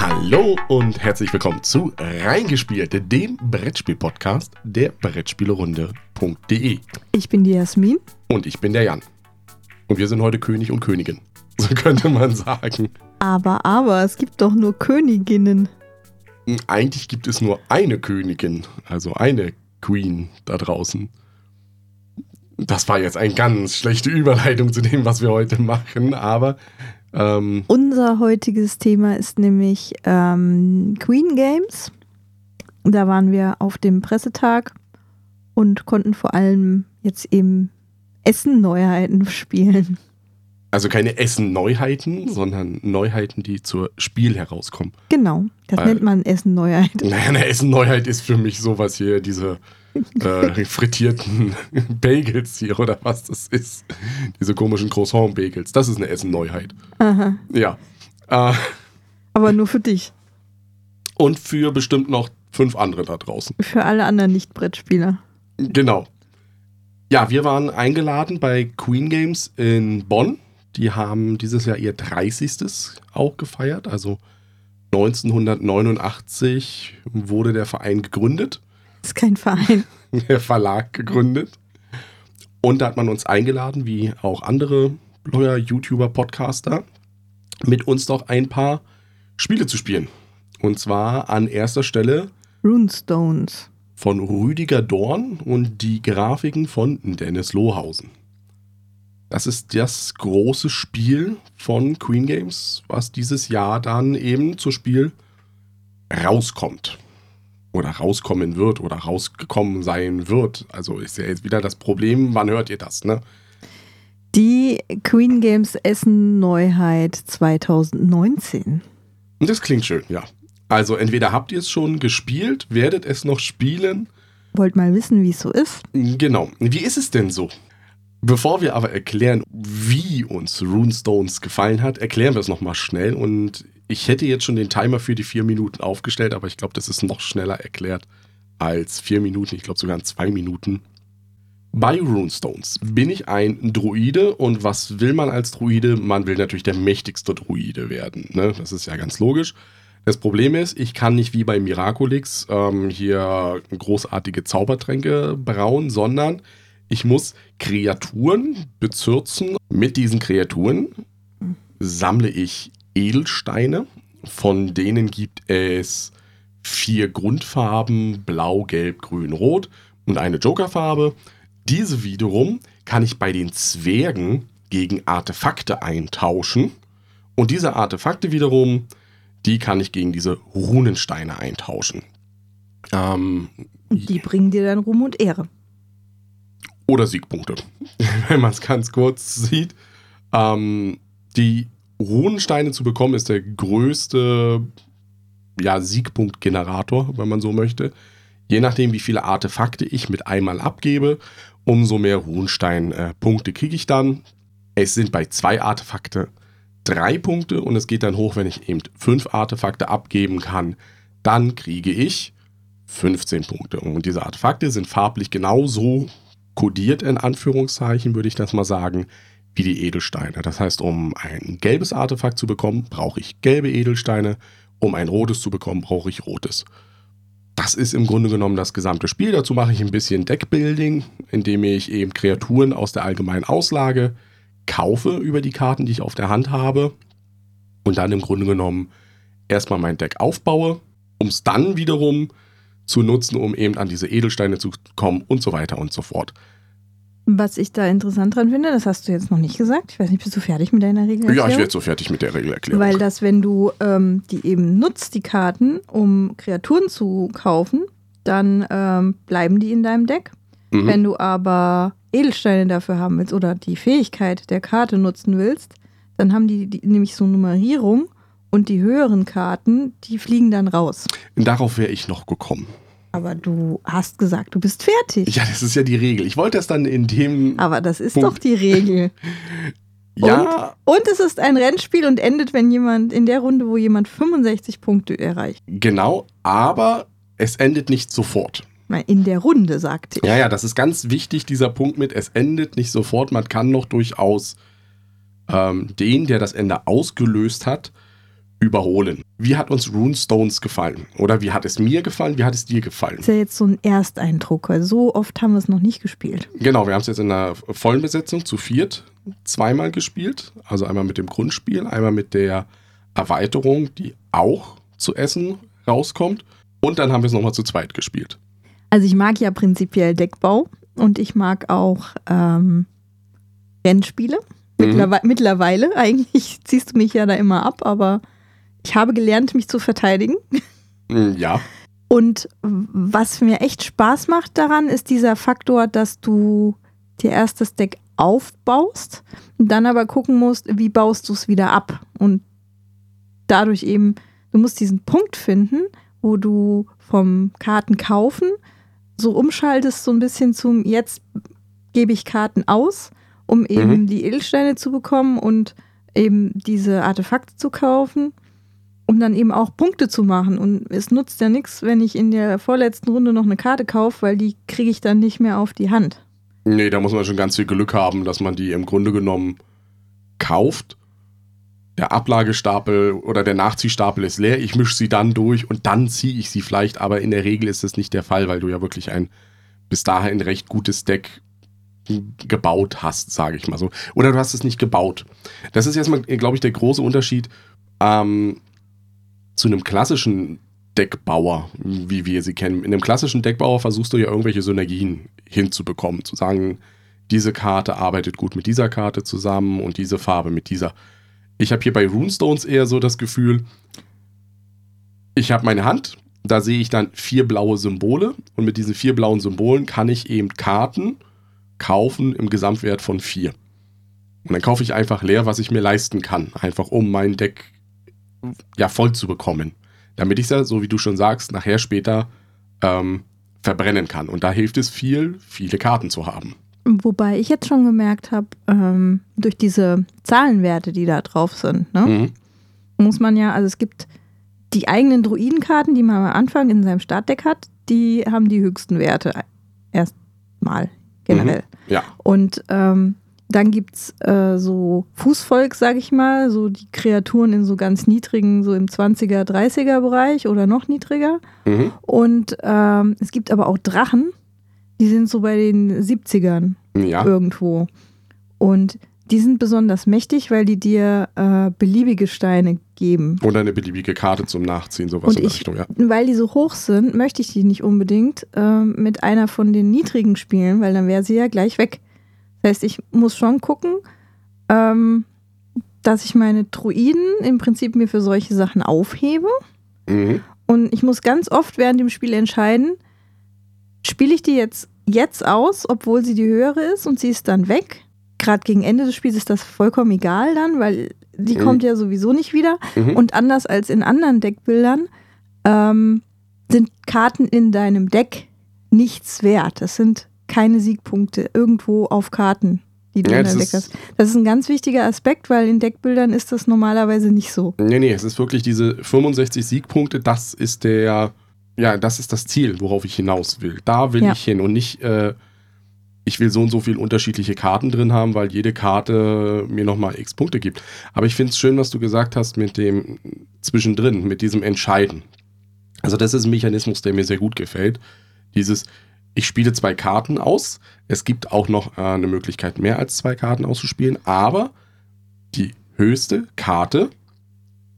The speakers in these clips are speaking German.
Hallo und herzlich willkommen zu Reingespielt, dem Brettspiel-Podcast der Brettspielerunde.de. Ich bin die Jasmin. Und ich bin der Jan. Und wir sind heute König und Königin. So könnte man sagen. Aber, aber, es gibt doch nur Königinnen. Eigentlich gibt es nur eine Königin, also eine Queen da draußen. Das war jetzt eine ganz schlechte Überleitung zu dem, was wir heute machen, aber ähm, Unser heutiges Thema ist nämlich ähm, Queen Games. Da waren wir auf dem Pressetag und konnten vor allem jetzt eben Essen-Neuheiten spielen. Also keine Essen-Neuheiten, sondern Neuheiten, die zur Spiel herauskommen. Genau, das Weil, nennt man Essen-Neuheit. Naja, eine Essen-Neuheit ist für mich sowas hier, diese äh, frittierten Bagels hier oder was das ist. Diese komischen Croissant-Bagels. Das ist eine Essen-Neuheit. Aha. Ja. Äh, Aber nur für dich. Und für bestimmt noch fünf andere da draußen. Für alle anderen Nicht-Brettspieler. Genau. Ja, wir waren eingeladen bei Queen Games in Bonn. Die haben dieses Jahr ihr 30. auch gefeiert. Also 1989 wurde der Verein gegründet. Das ist kein Verein. Der Verlag gegründet. Und da hat man uns eingeladen, wie auch andere Blogger, YouTuber, Podcaster, mit uns doch ein paar Spiele zu spielen. Und zwar an erster Stelle Runestones von Rüdiger Dorn und die Grafiken von Dennis Lohausen. Das ist das große Spiel von Queen Games, was dieses Jahr dann eben zu Spiel rauskommt oder rauskommen wird oder rausgekommen sein wird. Also ist ja jetzt wieder das Problem, wann hört ihr das, ne? Die Queen Games Essen Neuheit 2019. Das klingt schön, ja. Also entweder habt ihr es schon gespielt, werdet es noch spielen. Wollt mal wissen, wie es so ist? Genau. Wie ist es denn so? Bevor wir aber erklären, wie uns Runestones gefallen hat, erklären wir es nochmal schnell und ich hätte jetzt schon den Timer für die vier Minuten aufgestellt, aber ich glaube, das ist noch schneller erklärt als vier Minuten. Ich glaube sogar in zwei Minuten. Bei Runestones bin ich ein Druide und was will man als Druide? Man will natürlich der mächtigste Druide werden. Ne? Das ist ja ganz logisch. Das Problem ist, ich kann nicht wie bei Miraculix ähm, hier großartige Zaubertränke brauen, sondern ich muss Kreaturen bezürzen. Mit diesen Kreaturen sammle ich Edelsteine. Von denen gibt es vier Grundfarben, blau, gelb, grün, rot und eine Jokerfarbe. Diese wiederum kann ich bei den Zwergen gegen Artefakte eintauschen. Und diese Artefakte wiederum, die kann ich gegen diese Runensteine eintauschen. Ähm, die bringen dir dann Ruhm und Ehre. Oder Siegpunkte, wenn man es ganz kurz sieht. Ähm, die Runensteine zu bekommen, ist der größte ja, Siegpunktgenerator, wenn man so möchte. Je nachdem, wie viele Artefakte ich mit einmal abgebe, umso mehr Runenstein-Punkte kriege ich dann. Es sind bei zwei Artefakte drei Punkte und es geht dann hoch, wenn ich eben fünf Artefakte abgeben kann. Dann kriege ich 15 Punkte. Und diese Artefakte sind farblich genauso kodiert, in Anführungszeichen, würde ich das mal sagen, wie die Edelsteine. Das heißt, um ein gelbes Artefakt zu bekommen, brauche ich gelbe Edelsteine. Um ein rotes zu bekommen, brauche ich rotes. Das ist im Grunde genommen das gesamte Spiel. Dazu mache ich ein bisschen Deckbuilding, indem ich eben Kreaturen aus der allgemeinen Auslage kaufe über die Karten, die ich auf der Hand habe. Und dann im Grunde genommen erstmal mein Deck aufbaue, um es dann wiederum zu nutzen, um eben an diese Edelsteine zu kommen und so weiter und so fort. Was ich da interessant dran finde, das hast du jetzt noch nicht gesagt. Ich weiß nicht, bist du fertig mit deiner Regelerklärung? Ja, ich werde so fertig mit der Regelerklärung. Weil das, wenn du ähm, die eben nutzt, die Karten, um Kreaturen zu kaufen, dann ähm, bleiben die in deinem Deck. Mhm. Wenn du aber Edelsteine dafür haben willst oder die Fähigkeit der Karte nutzen willst, dann haben die, die nämlich so Nummerierung und die höheren Karten, die fliegen dann raus. Darauf wäre ich noch gekommen. Aber du hast gesagt, du bist fertig. Ja, das ist ja die Regel. Ich wollte es dann in dem. Aber das ist Punkt. doch die Regel. ja. Und, und, es ist ein Rennspiel und endet, wenn jemand in der Runde, wo jemand 65 Punkte erreicht. Genau, aber es endet nicht sofort. In der Runde, sagte ich. Ja, ja, das ist ganz wichtig, dieser Punkt mit, es endet nicht sofort. Man kann noch durchaus ähm, den, der das Ende ausgelöst hat, überholen. Wie hat uns Runestones gefallen? Oder wie hat es mir gefallen? Wie hat es dir gefallen? Das ist ja jetzt so ein Ersteindruck, weil so oft haben wir es noch nicht gespielt. Genau, wir haben es jetzt in einer vollen Besetzung zu viert zweimal gespielt. Also einmal mit dem Grundspiel, einmal mit der Erweiterung, die auch zu Essen rauskommt. Und dann haben wir es nochmal zu zweit gespielt. Also ich mag ja prinzipiell Deckbau und ich mag auch ähm, Rennspiele. Mhm. Mittlerwe mittlerweile, eigentlich ziehst du mich ja da immer ab, aber ich habe gelernt, mich zu verteidigen. Mm, ja. Und was mir echt Spaß macht daran, ist dieser Faktor, dass du dir erst das Deck aufbaust und dann aber gucken musst, wie baust du es wieder ab. Und dadurch eben, du musst diesen Punkt finden, wo du vom Karten kaufen so umschaltest, so ein bisschen zum jetzt gebe ich Karten aus, um eben mhm. die Edelsteine zu bekommen und eben diese Artefakte zu kaufen um dann eben auch Punkte zu machen. Und es nutzt ja nichts, wenn ich in der vorletzten Runde noch eine Karte kaufe, weil die kriege ich dann nicht mehr auf die Hand. Nee, da muss man schon ganz viel Glück haben, dass man die im Grunde genommen kauft. Der Ablagestapel oder der Nachziehstapel ist leer, ich mische sie dann durch und dann ziehe ich sie vielleicht, aber in der Regel ist das nicht der Fall, weil du ja wirklich ein bis dahin recht gutes Deck gebaut hast, sage ich mal so. Oder du hast es nicht gebaut. Das ist erstmal, glaube ich, der große Unterschied. Ähm, zu einem klassischen Deckbauer, wie wir sie kennen. In einem klassischen Deckbauer versuchst du ja irgendwelche Synergien hinzubekommen, zu sagen, diese Karte arbeitet gut mit dieser Karte zusammen und diese Farbe mit dieser. Ich habe hier bei Runestones eher so das Gefühl, ich habe meine Hand, da sehe ich dann vier blaue Symbole und mit diesen vier blauen Symbolen kann ich eben Karten kaufen im Gesamtwert von vier. Und dann kaufe ich einfach leer, was ich mir leisten kann, einfach um mein Deck ja, voll zu bekommen. Damit ich es ja, so wie du schon sagst, nachher später ähm, verbrennen kann. Und da hilft es viel, viele Karten zu haben. Wobei ich jetzt schon gemerkt habe, ähm, durch diese Zahlenwerte, die da drauf sind, ne, mhm. muss man ja, also es gibt die eigenen Druidenkarten, die man am Anfang in seinem Startdeck hat, die haben die höchsten Werte erstmal generell. Mhm. Ja. Und ähm, dann gibt es äh, so Fußvolk, sag ich mal, so die Kreaturen in so ganz niedrigen, so im 20er, 30er Bereich oder noch niedriger. Mhm. Und ähm, es gibt aber auch Drachen, die sind so bei den 70ern ja. irgendwo. Und die sind besonders mächtig, weil die dir äh, beliebige Steine geben. Oder eine beliebige Karte zum Nachziehen, sowas Und in der Richtung, ja. Weil die so hoch sind, möchte ich die nicht unbedingt äh, mit einer von den niedrigen spielen, weil dann wäre sie ja gleich weg. Das heißt, ich muss schon gucken, ähm, dass ich meine Druiden im Prinzip mir für solche Sachen aufhebe. Mhm. Und ich muss ganz oft während dem Spiel entscheiden, spiele ich die jetzt jetzt aus, obwohl sie die höhere ist und sie ist dann weg. Gerade gegen Ende des Spiels ist das vollkommen egal dann, weil die mhm. kommt ja sowieso nicht wieder. Mhm. Und anders als in anderen Deckbildern ähm, sind Karten in deinem Deck nichts wert. Das sind keine Siegpunkte irgendwo auf Karten, die du ja, in deinem Deck hast. Das ist ein ganz wichtiger Aspekt, weil in Deckbildern ist das normalerweise nicht so. Nee, nee, es ist wirklich diese 65 Siegpunkte, das ist der, ja, das ist das Ziel, worauf ich hinaus will. Da will ja. ich hin und nicht, äh, ich will so und so viele unterschiedliche Karten drin haben, weil jede Karte mir nochmal x Punkte gibt. Aber ich finde es schön, was du gesagt hast mit dem Zwischendrin, mit diesem Entscheiden. Also das ist ein Mechanismus, der mir sehr gut gefällt. Dieses, ich spiele zwei Karten aus. Es gibt auch noch äh, eine Möglichkeit, mehr als zwei Karten auszuspielen, aber die höchste Karte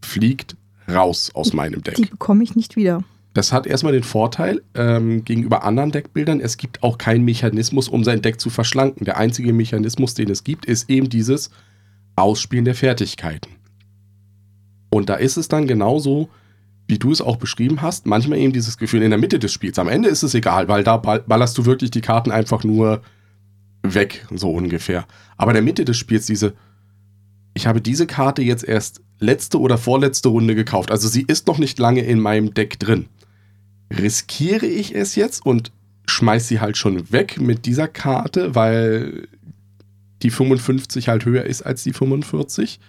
fliegt raus aus meinem Deck. Die bekomme ich nicht wieder. Das hat erstmal den Vorteil ähm, gegenüber anderen Deckbildern, es gibt auch keinen Mechanismus, um sein Deck zu verschlanken. Der einzige Mechanismus, den es gibt, ist eben dieses Ausspielen der Fertigkeiten. Und da ist es dann genauso, wie du es auch beschrieben hast, manchmal eben dieses Gefühl in der Mitte des Spiels. Am Ende ist es egal, weil da ballerst du wirklich die Karten einfach nur weg, so ungefähr. Aber in der Mitte des Spiels diese, ich habe diese Karte jetzt erst letzte oder vorletzte Runde gekauft. Also sie ist noch nicht lange in meinem Deck drin. Riskiere ich es jetzt und schmeiß sie halt schon weg mit dieser Karte, weil die 55 halt höher ist als die 45?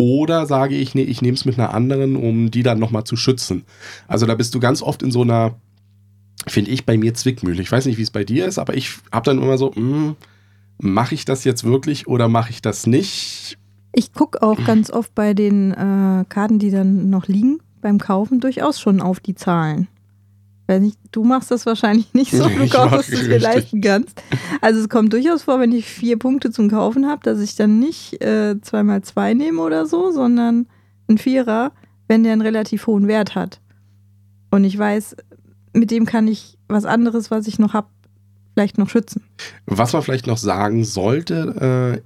Oder sage ich, nee, ich nehme es mit einer anderen, um die dann nochmal zu schützen. Also da bist du ganz oft in so einer, finde ich, bei mir Zwickmühle. Ich weiß nicht, wie es bei dir ist, aber ich habe dann immer so, hm, mache ich das jetzt wirklich oder mache ich das nicht? Ich gucke auch ganz oft bei den äh, Karten, die dann noch liegen, beim Kaufen durchaus schon auf die Zahlen. Weiß nicht, du machst das wahrscheinlich nicht so, du kaufst, was du dir leisten kannst. Also es kommt durchaus vor, wenn ich vier Punkte zum Kaufen habe, dass ich dann nicht äh, zweimal zwei nehme oder so, sondern ein Vierer, wenn der einen relativ hohen Wert hat. Und ich weiß, mit dem kann ich was anderes, was ich noch habe, vielleicht noch schützen. Was man vielleicht noch sagen sollte,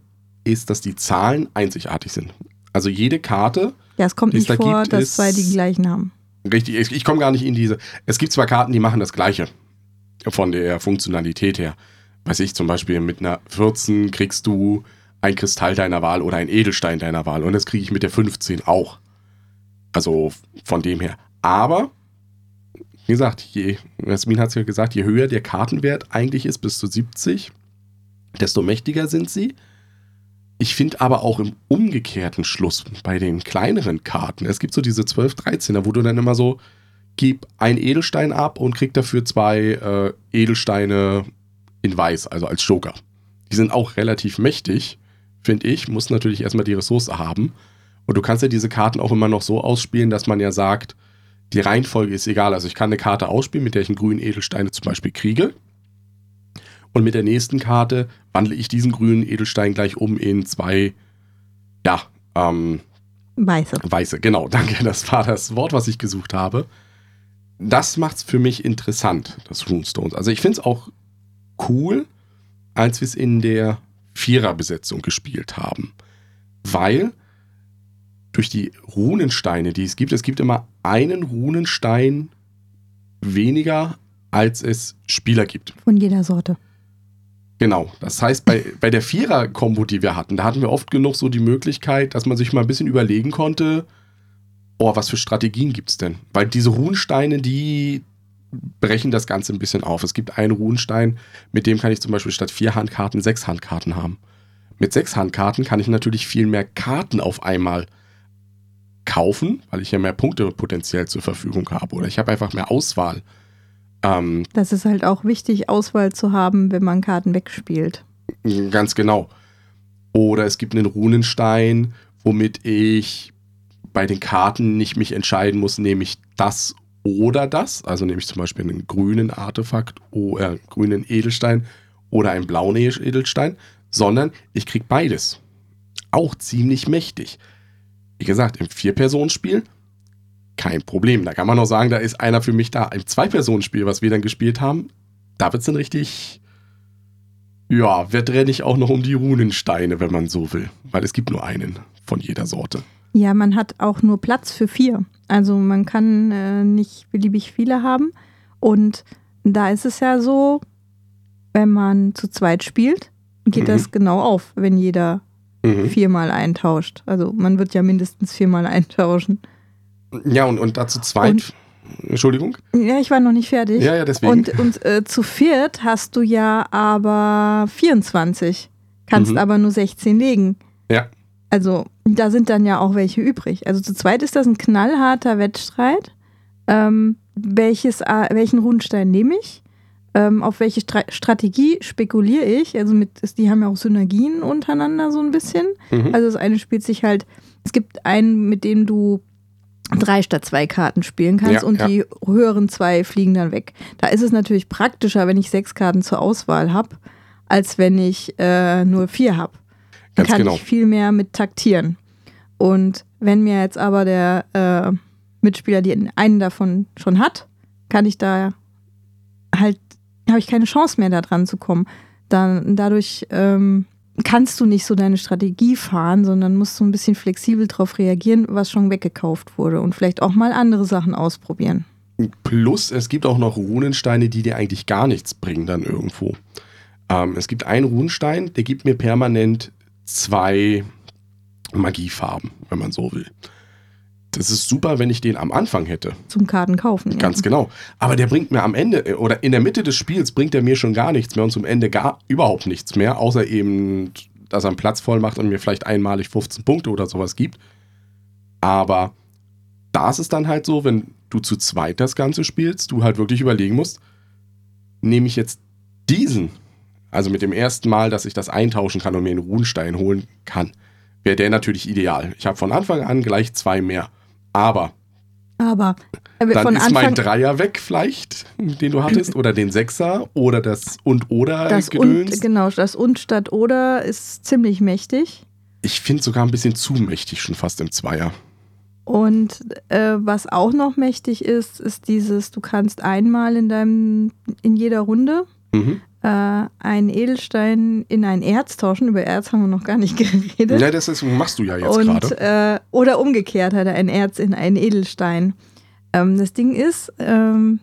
äh, ist, dass die Zahlen einzigartig sind. Also jede Karte, Ja, es kommt es nicht vor, gibt, dass zwei die gleichen haben. Richtig, ich, ich komme gar nicht in diese. Es gibt zwar Karten, die machen das Gleiche von der Funktionalität her. Weiß ich, zum Beispiel mit einer 14 kriegst du ein Kristall deiner Wahl oder ein Edelstein deiner Wahl. Und das kriege ich mit der 15 auch. Also von dem her. Aber, wie gesagt, je, Jasmin hat es ja gesagt, je höher der Kartenwert eigentlich ist, bis zu 70, desto mächtiger sind sie. Ich finde aber auch im umgekehrten Schluss bei den kleineren Karten, es gibt so diese 12, 13er, wo du dann immer so, gib ein Edelstein ab und krieg dafür zwei äh, Edelsteine in weiß, also als Joker. Die sind auch relativ mächtig, finde ich, muss natürlich erstmal die Ressource haben. Und du kannst ja diese Karten auch immer noch so ausspielen, dass man ja sagt, die Reihenfolge ist egal. Also ich kann eine Karte ausspielen, mit der ich einen grünen Edelstein zum Beispiel kriege. Und mit der nächsten Karte wandle ich diesen grünen Edelstein gleich um in zwei, ja, ähm, Weiße. Weiße, genau, danke. Das war das Wort, was ich gesucht habe. Das macht es für mich interessant, das Runestones. Also ich finde es auch cool, als wir es in der Viererbesetzung gespielt haben. Weil durch die Runensteine, die es gibt, es gibt immer einen Runenstein weniger, als es Spieler gibt. Von jeder Sorte. Genau. Das heißt, bei, bei der Vierer-Kombo, die wir hatten, da hatten wir oft genug so die Möglichkeit, dass man sich mal ein bisschen überlegen konnte, oh, was für Strategien gibt es denn? Weil diese Runensteine, die brechen das Ganze ein bisschen auf. Es gibt einen Runenstein, mit dem kann ich zum Beispiel statt vier Handkarten sechs Handkarten haben. Mit sechs Handkarten kann ich natürlich viel mehr Karten auf einmal kaufen, weil ich ja mehr Punkte potenziell zur Verfügung habe. Oder ich habe einfach mehr Auswahl. Ähm, Das ist halt auch wichtig, Auswahl zu haben, wenn man Karten wegspielt. Ganz genau. Oder es gibt einen Runenstein, womit ich bei den Karten nicht mich entscheiden muss, nehme ich das oder das. Also nehme ich zum Beispiel einen grünen Artefakt oder grünen Edelstein oder einen blauen Edelstein, sondern ich kriege beides. Auch ziemlich mächtig. Wie gesagt, im Vier-Personen-Spiel kein Problem. Da kann man noch sagen, da ist einer für mich da. Im Zwei-Personen-Spiel, was wir dann gespielt haben, da wird es dann richtig ja, wettrennig auch noch um die Runensteine, wenn man so will. Weil es gibt nur einen von jeder Sorte. Ja, man hat auch nur Platz für vier. Also man kann äh, nicht beliebig viele haben. Und da ist es ja so, wenn man zu zweit spielt, geht Mhm. das genau auf, wenn jeder Mhm. viermal eintauscht. Also man wird ja mindestens viermal eintauschen. Ja, und, und dazu zweit. Und- Entschuldigung? Ja, ich war noch nicht fertig. Ja, ja, deswegen. Und, und äh, zu viert hast du ja aber 24. Kannst Mhm. aber nur 16 legen. ja. Also da sind dann ja auch welche übrig. Also zu zweit ist das ein knallharter Wettstreit. Ähm, welches, äh, welchen Runenstein nehme ich? Ähm, auf welche Stra Strategie spekuliere ich? Also mit, die haben ja auch Synergien untereinander so ein bisschen. Mhm. Also das eine spielt sich halt, es gibt einen, mit dem du drei statt zwei Karten spielen kannst Ja, und ja. die höheren zwei fliegen dann weg. Da ist es natürlich praktischer, wenn ich sechs Karten zur Auswahl habe, als wenn ich äh, nur vier habe. Ganz kann genau. ich viel mehr mit taktieren. Und wenn mir jetzt aber der äh, Mitspieler die einen davon schon hat, kann ich da halt, habe ich keine Chance mehr da dran zu kommen. Dann dadurch ähm, kannst du nicht so deine Strategie fahren, sondern musst so ein bisschen flexibel darauf reagieren, was schon weggekauft wurde und vielleicht auch mal andere Sachen ausprobieren. Plus, es gibt auch noch Runensteine, die dir eigentlich gar nichts bringen dann irgendwo. Ähm, es gibt einen Runenstein, der gibt mir permanent zwei Magiefarben, wenn man so will. Das ist super, wenn ich den am Anfang hätte. Zum Karten kaufen. ja. Ganz genau. Aber der bringt mir am Ende äh, oder in der Mitte des Spiels bringt er mir schon gar nichts mehr und zum Ende gar überhaupt nichts mehr, außer eben, dass er einen Platz voll macht und mir vielleicht einmalig 15 Punkte oder sowas gibt. Aber da ist es dann halt so, wenn du zu zweit das Ganze spielst, du halt wirklich überlegen musst, nehme ich jetzt diesen, also mit dem ersten Mal, dass ich das eintauschen kann und mir einen Runenstein holen kann, wäre der natürlich ideal. Ich habe von Anfang an gleich zwei mehr. Aber Aber äh, dann ist mein Anfang Dreier weg vielleicht, den du hattest, oder den Sechser oder das und oder das Gedöns. und, genau, das und statt oder ist ziemlich mächtig. Ich finde sogar ein bisschen zu mächtig schon fast im Zweier. Und äh, was auch noch mächtig ist, ist dieses, du kannst einmal in deinem, in jeder Runde Mhm. Äh, einen Edelstein in ein Erz tauschen. Über Erz haben wir noch gar nicht geredet. Ja, das ist, machst du ja jetzt gerade. äh, oder umgekehrt hat er ein Erz in einen Edelstein. Ähm, das Ding ist, ähm,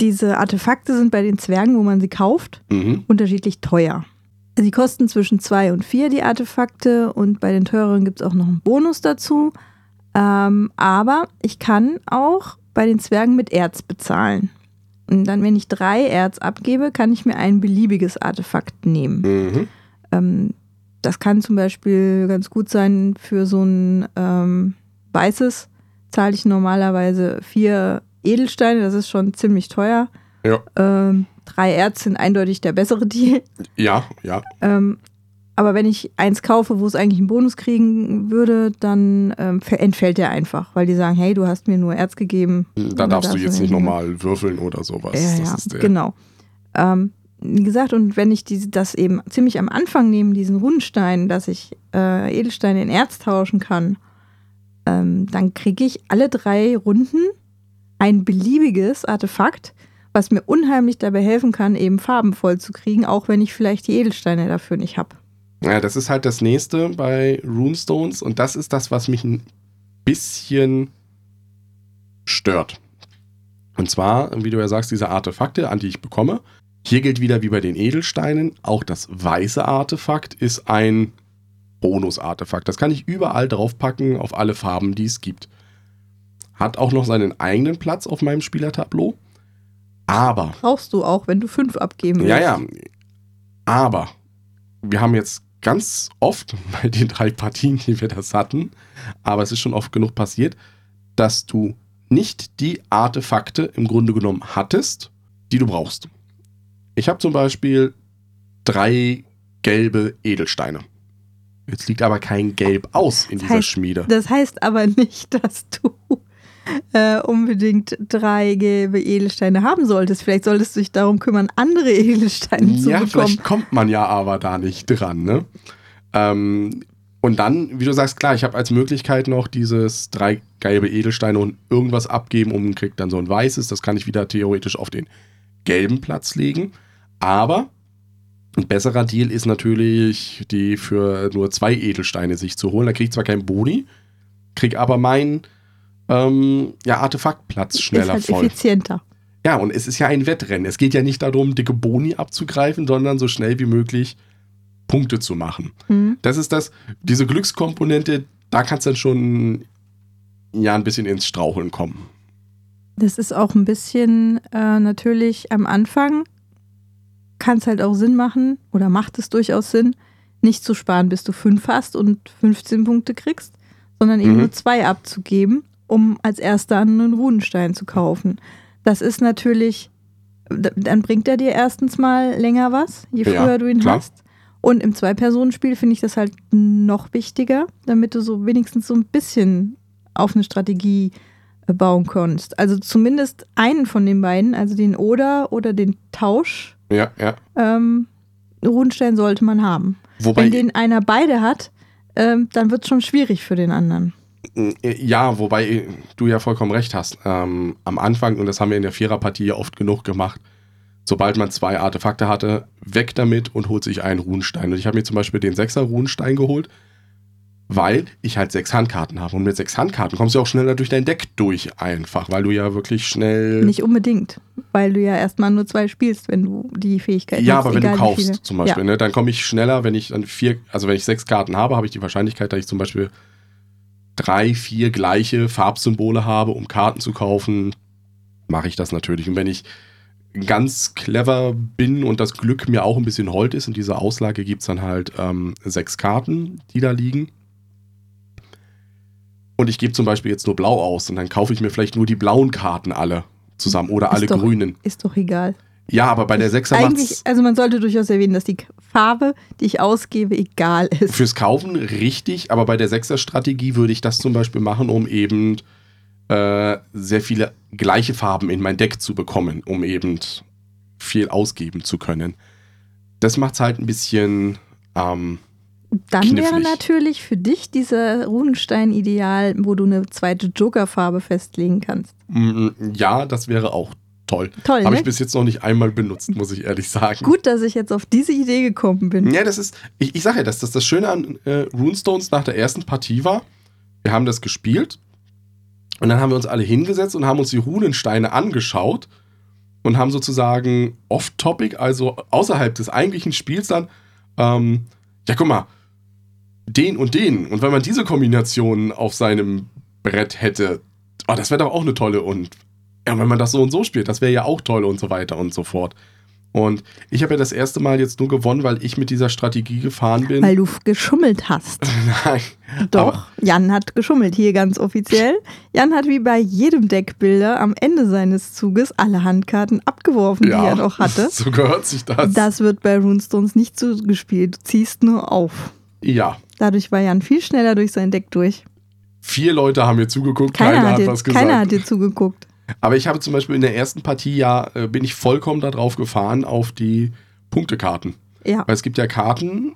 diese Artefakte sind bei den Zwergen, wo man sie kauft, Mhm. unterschiedlich teuer. Sie kosten zwischen zwei und vier die Artefakte und bei den teureren gibt es auch noch einen Bonus dazu. Ähm, aber ich kann auch bei den Zwergen mit Erz bezahlen. Und dann, wenn ich drei Erz abgebe, kann ich mir ein beliebiges Artefakt nehmen. Mhm. Ähm, das kann zum Beispiel ganz gut sein für so ein ähm, weißes, zahle ich normalerweise vier Edelsteine, das ist schon ziemlich teuer. Ja. Ähm, drei Erz sind eindeutig der bessere Deal. Ja, ja. Ähm, aber wenn ich eins kaufe, wo es eigentlich einen Bonus kriegen würde, dann ähm, entfällt der einfach, weil die sagen, hey, du hast mir nur Erz gegeben. Da Oder darfst du jetzt nicht nochmal würfeln oder sowas. Ja, das ja, ist der. genau. Ähm, wie gesagt, und wenn ich diese, das eben ziemlich am Anfang nehme, diesen Rundenstein, dass ich äh, Edelsteine in Erz tauschen kann, ähm, dann kriege ich alle drei Runden ein beliebiges Artefakt, was mir unheimlich dabei helfen kann, eben Farben voll zu kriegen, auch wenn ich vielleicht die Edelsteine dafür nicht habe. Ja, das ist halt das nächste bei Runestones und das ist das, was mich ein bisschen stört. Und zwar, wie du ja sagst, diese Artefakte, an die ich bekomme. Hier gilt wieder wie bei den Edelsteinen, auch das weiße Artefakt ist ein Bonus-Artefakt. Das kann ich überall draufpacken, auf alle Farben, die es gibt. Hat auch noch seinen eigenen Platz auf meinem Spielertableau. Aber Brauchst du auch, wenn du fünf abgeben willst. ja, ja. Aber wir haben jetzt ganz oft bei den drei Partien, die wir das hatten, aber es ist schon oft genug passiert, dass du nicht die Artefakte im Grunde genommen hattest, die du brauchst. Ich habe zum Beispiel drei gelbe Edelsteine. Jetzt liegt aber kein Gelb aus in Das dieser heißt, Schmiede. Das heißt aber nicht, dass du äh, unbedingt drei gelbe Edelsteine haben solltest. Vielleicht solltest du dich darum kümmern, andere Edelsteine zu Ja, bekommen. vielleicht kommt man ja aber da nicht dran, ne? Ähm, und dann, wie du sagst, klar, ich habe als Möglichkeit noch dieses drei gelbe Edelsteine und irgendwas abgeben und krieg dann so ein weißes. Das kann ich wieder theoretisch auf den gelben Platz legen. Aber ein besserer Deal ist natürlich, die für nur zwei Edelsteine sich zu holen. Da krieg ich zwar keinen Boni, krieg aber meinen ähm, ja, Artefaktplatz ist schneller halt voll. effizienter. Ja, und es ist ja ein Wettrennen. Es geht ja nicht darum, dicke Boni abzugreifen, sondern so schnell wie möglich Punkte zu machen. Hm. Das ist das, diese Glückskomponente, da kann es dann schon ja ein bisschen ins Straucheln kommen. Das ist auch ein bisschen äh, natürlich am Anfang kann es halt auch Sinn machen oder macht es durchaus Sinn, nicht zu sparen, bis du fünf hast und 15 Punkte kriegst, sondern eben Mhm. nur zwei abzugeben, um als erster einen Runenstein zu kaufen. Das ist natürlich, dann bringt er dir erstens mal länger was, je Ja, früher du ihn klar. hast. Und im Zwei-Personen-Spiel finde ich das halt noch wichtiger, damit du so wenigstens so ein bisschen auf eine Strategie äh, bauen kannst. Also zumindest einen von den beiden, also den Oder oder den Tausch, Ja, ja. ähm, Runenstein sollte man haben. Wobei, Wenn den einer beide hat, ähm, dann wird es schon schwierig für den anderen. Äh, ja, wobei du ja vollkommen recht hast. Ähm, am Anfang, und das haben wir in der Viererpartie ja oft genug gemacht, sobald man zwei Artefakte hatte, weg damit und holt sich einen Runenstein. Und ich habe mir zum Beispiel den Sechser Runenstein geholt, weil ich halt sechs Handkarten habe. Und mit sechs Handkarten kommst du auch schneller durch dein Deck durch einfach, weil du ja wirklich schnell. Nicht unbedingt, weil du ja erstmal nur zwei spielst, wenn du die Fähigkeit ja, hast. aber wenn du kaufst zum Beispiel, Ja. ne, dann komme ich schneller, wenn ich dann vier, also wenn ich sechs Karten habe, habe ich die Wahrscheinlichkeit, dass ich zum Beispiel drei, vier gleiche Farbsymbole habe, um Karten zu kaufen, mache ich das natürlich. Und wenn ich ganz clever bin und das Glück mir auch ein bisschen hold ist, in dieser Auslage gibt es dann halt ähm, sechs Karten, die da liegen. Und ich gebe zum Beispiel jetzt nur blau aus und dann kaufe ich mir vielleicht nur die blauen Karten alle zusammen oder Ist alle doch- grünen. Ist doch egal. Ja, aber bei der Sechser Eigentlich, also man sollte durchaus erwähnen, dass die Farbe, die ich ausgebe, egal ist. fürs Kaufen richtig, aber bei der Sechser-Strategie würde ich das zum Beispiel machen, um eben äh, sehr viele gleiche Farben in mein Deck zu bekommen, um eben viel ausgeben zu können. Das macht es halt ein bisschen. Ähm, Dann wäre knifflig. natürlich für dich dieser Runenstein ideal, wo du eine zweite Jokerfarbe festlegen kannst. mm, ja, das wäre auch toll. Toll, Habe ne? ich bis jetzt noch nicht einmal benutzt, muss ich ehrlich sagen. Gut, dass ich jetzt auf diese Idee gekommen bin. Ja, das ist, ich, ich sage ja, dass das das Schöne an äh, Runestones nach der ersten Partie war. Wir haben das gespielt und dann haben wir uns alle hingesetzt und haben uns die Runensteine angeschaut und haben sozusagen off-topic, also außerhalb des eigentlichen Spiels dann, ähm, ja guck mal, den und den. Und wenn man diese Kombination auf seinem Brett hätte, oh, das wäre doch auch eine tolle und ja, wenn man das so und so spielt, das wäre ja auch toll und so weiter und so fort. Und ich habe ja das erste Mal jetzt nur gewonnen, weil ich mit dieser Strategie gefahren bin. Weil du geschummelt hast. Nein. Doch, Jan hat geschummelt, hier ganz offiziell. Jan hat wie bei jedem Deckbilder am Ende seines Zuges alle Handkarten abgeworfen, die er noch hatte. So gehört sich das. Das wird bei Runestones nicht zugespielt. Du ziehst nur auf. Ja. Dadurch war Jan viel schneller durch sein Deck durch. Vier Leute haben mir zugeguckt, Keiner, keiner, hat, hat dir, was gesagt. keiner hat dir zugeguckt. Aber ich habe zum Beispiel in der ersten Partie ja, äh, bin ich vollkommen darauf gefahren, auf die Punktekarten. Ja, Weil es gibt ja Karten,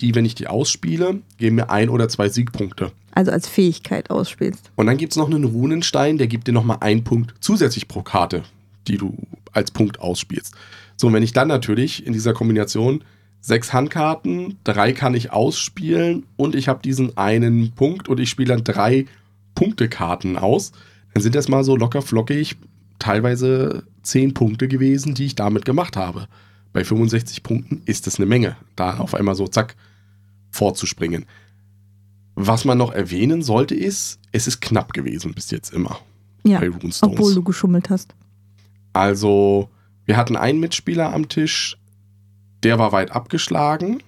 die, wenn ich die ausspiele, geben mir ein oder zwei Siegpunkte. also als Fähigkeit ausspielst. Und dann gibt es noch einen Runenstein, der gibt dir nochmal einen Punkt zusätzlich pro Karte, die du als Punkt ausspielst. So, und wenn ich dann natürlich in dieser Kombination sechs Handkarten, drei kann ich ausspielen und ich habe diesen einen Punkt und ich spiele dann drei Punktekarten aus, dann sind das mal so locker flockig teilweise zehn Punkte gewesen, die ich damit gemacht habe. Bei 65 Punkten ist das eine Menge, da auf einmal so zack vorzuspringen. Was man noch erwähnen sollte, ist, es ist knapp gewesen bis jetzt immer Ja, bei Runestones. obwohl du geschummelt hast. Also, wir hatten einen Mitspieler am Tisch, der war weit abgeschlagen.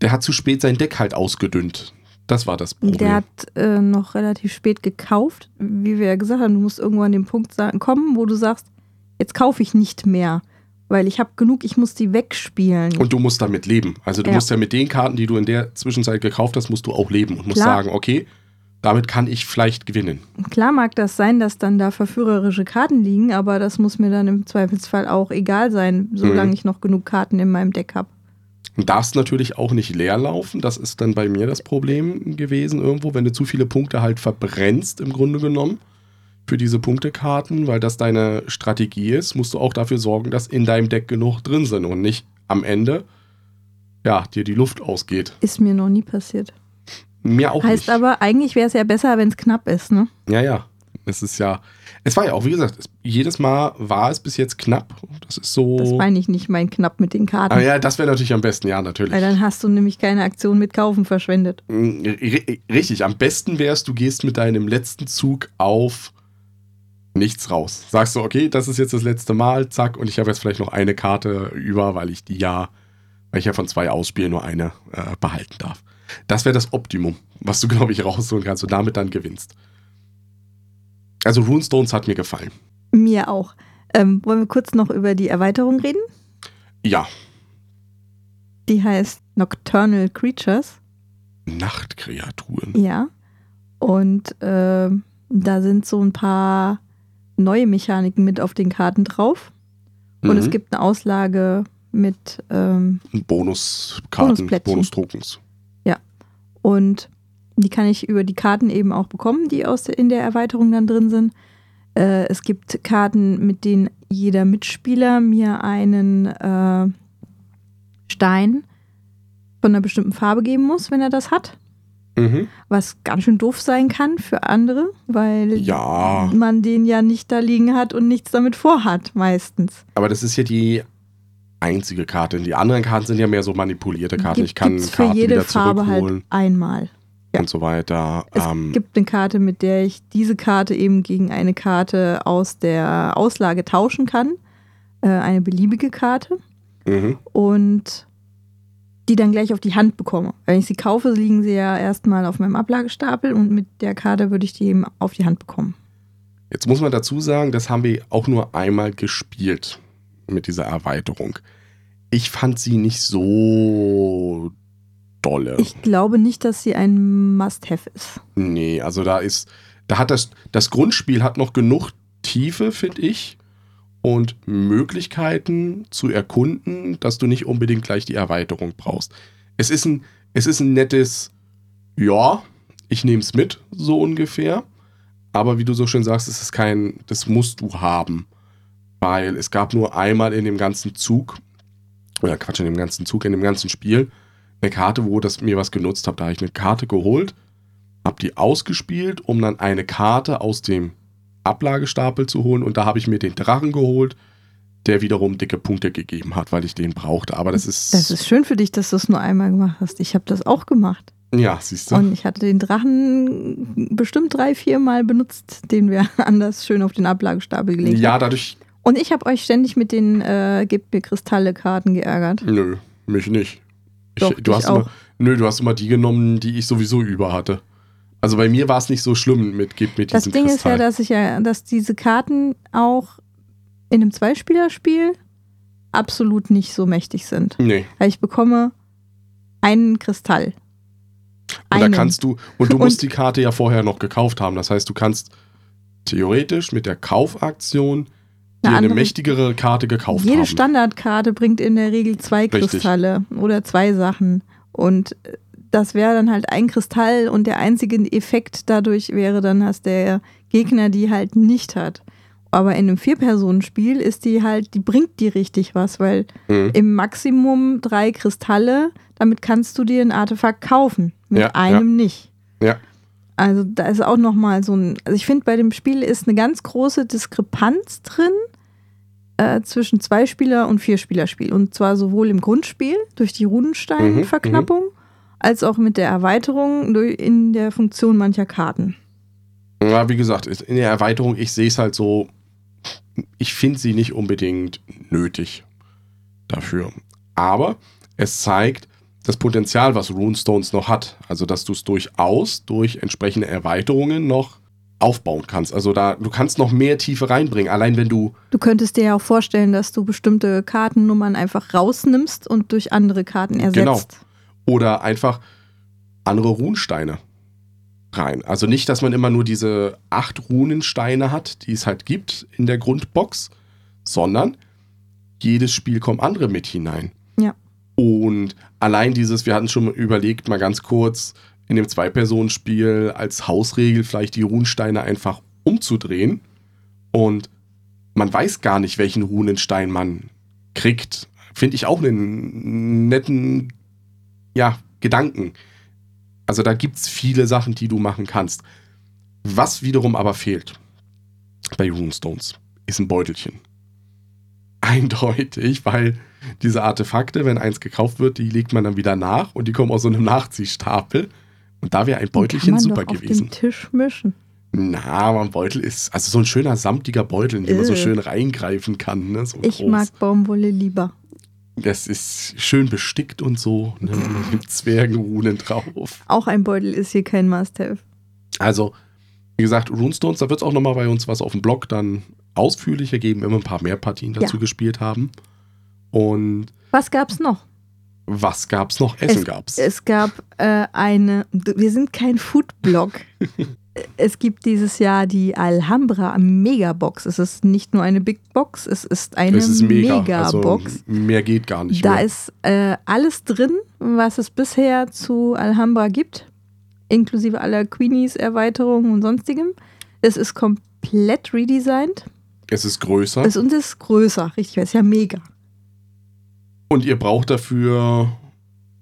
Der hat zu spät sein Deck halt ausgedünnt. Das war das Problem. Der hat äh, noch relativ spät gekauft. Wie wir ja gesagt haben, du musst irgendwo an den Punkt sagen, kommen, wo du sagst, jetzt kaufe ich nicht mehr. Weil ich habe genug, ich muss die wegspielen. und du musst damit leben. Also du Ja. musst ja mit den Karten, die du in der Zwischenzeit gekauft hast, musst du auch leben und musst Klar. sagen, okay, damit kann ich vielleicht gewinnen. Klar mag das sein, dass dann da verführerische Karten liegen, aber das muss mir dann im Zweifelsfall auch egal sein, solange Mhm. ich noch genug Karten in meinem Deck habe. Darfst natürlich auch nicht leer laufen. Das ist dann bei mir das Problem gewesen irgendwo, wenn du zu viele Punkte halt verbrennst im Grunde genommen für diese Punktekarten, weil das deine Strategie ist, musst du auch dafür sorgen, dass in deinem Deck genug drin sind und nicht am Ende ja, dir die Luft ausgeht. Ist mir noch nie passiert. Mir auch heißt nicht. aber, eigentlich wäre es ja besser, wenn es knapp ist, ne? Ja, ja. Es ist ja, es war ja auch, wie gesagt, es, jedes Mal war es bis jetzt knapp. Das ist so. Das meine ich nicht, mein knapp mit den Karten. Ah ja, das wäre natürlich am besten, ja, natürlich. Weil dann hast du nämlich keine Aktion mit Kaufen verschwendet. Mm, ri- Richtig, am besten wärst, du gehst mit deinem letzten Zug auf nichts raus. Sagst du, okay, das ist jetzt das letzte Mal, zack, und ich habe jetzt vielleicht noch eine Karte über, weil ich die ja, weil ich ja von zwei Ausspielen nur eine äh, behalten darf. Das wäre das Optimum, was du, glaube ich, rausholen kannst und damit dann gewinnst. Also Runestones hat mir gefallen. Mir auch. Ähm, wollen wir kurz noch über die Erweiterung reden? Ja, Die heißt Nocturnal Creatures. Nachtkreaturen. Ja. Und ähm, da sind so ein paar neue Mechaniken mit auf den Karten drauf. Und Mhm. es gibt eine Auslage mit ähm, Bonuskarten, Bonusplättchen. Bonustokens. und die kann ich über die Karten eben auch bekommen, die aus der, in der Erweiterung dann drin sind. Äh, es gibt Karten, mit denen jeder Mitspieler mir einen äh, Stein von einer bestimmten Farbe geben muss, wenn er das hat. Mhm. Was ganz schön doof sein kann für andere, weil Ja. man den ja nicht da liegen hat und nichts damit vorhat, meistens. Aber das ist ja die einzige Karte. Die anderen Karten sind ja mehr so manipulierte Karten. Gibt- ich kann gibt's für Karten jede wieder Farbe zurückholen halt einmal. Ja. und so weiter. Es Ähm, gibt eine Karte, mit der ich diese Karte eben gegen eine Karte aus der Auslage tauschen kann. Äh, eine beliebige Karte. mhm. Und die dann gleich auf die Hand bekomme. Wenn ich sie kaufe, liegen sie ja erstmal auf meinem Ablagestapel und mit der Karte würde ich die eben auf die Hand bekommen. Jetzt muss man dazu sagen, das haben wir auch nur einmal gespielt. mit dieser Erweiterung. Ich fand sie nicht so dolle. Ich glaube nicht, dass sie ein Must-Have ist. Nee, also da ist, da hat das, das Grundspiel hat noch genug Tiefe, finde ich, und Möglichkeiten zu erkunden, dass du nicht unbedingt gleich die Erweiterung brauchst. Es ist ein, es ist ein nettes, ja, ich nehme es mit, so ungefähr. Aber wie du so schön sagst, es ist kein, das musst du haben. Weil es gab nur einmal in dem ganzen Zug, oder Quatsch, in dem ganzen Zug, in dem ganzen Spiel, eine Karte, wo das mir was genutzt hat. Da habe ich eine Karte geholt, habe die ausgespielt, um dann eine Karte aus dem Ablagestapel zu holen. Und da habe ich mir den Drachen geholt, der wiederum dicke Punkte gegeben hat, weil ich den brauchte. Aber das ist. Das ist schön für dich, dass du es nur einmal gemacht hast. Ich habe das auch gemacht. Ja, siehst du. Und ich hatte den Drachen bestimmt drei, vier Mal benutzt, den wir anders schön auf den Ablagestapel gelegt haben. Ja, dadurch. Und ich habe euch ständig mit den äh, Gebt mir Kristalle-Karten geärgert. Nö, mich nicht. Ich, Doch, du hast auch. immer, nö, du hast immer die genommen, die ich sowieso über hatte. Also bei mir war es nicht so schlimm mit Gib mir Das Ding ist ja, Kristall. dass ich ja, dass diese Karten auch in einem Zweispielerspiel absolut nicht so mächtig sind. nee. Weil ich bekomme einen Kristall. Und da Einen. kannst du, und du Und- musst die Karte ja vorher noch gekauft haben. Das heißt, du kannst theoretisch mit der Kaufaktion Eine eine mächtigere Karte gekauft Jede haben. Standardkarte bringt in der Regel zwei Richtig. Kristalle oder zwei Sachen. Und äh, das wäre dann halt ein Kristall und der einzige Effekt dadurch wäre dann, dass der Gegner die halt nicht hat. Aber in einem Vier-Personen-Spiel ist die halt, die bringt die richtig was, weil Mhm. im Maximum drei Kristalle, damit kannst du dir ein Artefakt kaufen. Mit Ja, einem nicht. Ja. Also da ist auch nochmal so ein, also ich finde bei dem Spiel ist eine ganz große Diskrepanz drin äh, zwischen Zweispieler- und Vierspielerspiel. Und zwar sowohl im Grundspiel durch die Runenstein-Verknappung, als auch mit der Erweiterung durch, in der Funktion mancher Karten. Ja, wie gesagt, in der Erweiterung, ich sehe es halt so, ich finde sie nicht unbedingt nötig dafür. Aber es zeigt das Potenzial, was Runestones noch hat. Also, dass du es durchaus durch entsprechende Erweiterungen noch aufbauen kannst. Also da, du kannst noch mehr Tiefe reinbringen. Allein wenn du, Du könntest dir ja auch vorstellen, dass du bestimmte Kartennummern einfach rausnimmst und durch andere Karten ersetzt. Genau. oder einfach andere Runensteine rein. Also nicht, dass man immer nur diese acht Runensteine hat, die es halt gibt in der Grundbox, sondern jedes Spiel kommen andere mit hinein. Ja. Und allein dieses, wir hatten schon überlegt, mal ganz kurz in dem Zwei-Personen-Spiel als Hausregel vielleicht die Runensteine einfach umzudrehen und man weiß gar nicht, welchen Runenstein man kriegt. Finde ich auch einen netten ja, Gedanken. Also da gibt es viele Sachen, die du machen kannst. Was wiederum aber fehlt bei Runestones, ist ein Beutelchen. Eindeutig, weil diese Artefakte, wenn eins gekauft wird, die legt man dann wieder nach und die kommen aus so einem Nachziehstapel. Und da wäre ein Den kann Beutelchen man super doch auf gewesen. dem Tisch mischen. Na, aber ein Beutel ist, also so ein schöner samtiger Beutel, in den man so Äh. schön reingreifen kann. Ne? So Ich groß. mag Baumwolle lieber. Das ist schön bestickt und so, ne? mit Zwergenrunen drauf. Auch ein Beutel ist hier kein Must-Have. Also, wie gesagt, Runestones, da wird es auch nochmal bei uns was auf dem Blog dann ausführlicher geben, wenn wir ein paar mehr Partien dazu Ja. gespielt haben. Und Was gab's noch? was gab's noch? Essen gab's. Es gab äh, eine, wir sind kein Foodblog. es gibt dieses Jahr die Alhambra Megabox. Es ist nicht nur eine Big Box, es ist eine es ist mega. Megabox. Also, mehr geht gar nicht da mehr. ist äh, alles drin, was es bisher zu Alhambra gibt, inklusive aller Queenies, Erweiterungen und sonstigem. Es ist komplett redesigned. es ist größer. Es, und es ist größer, richtig, es ist ja mega. und ihr braucht dafür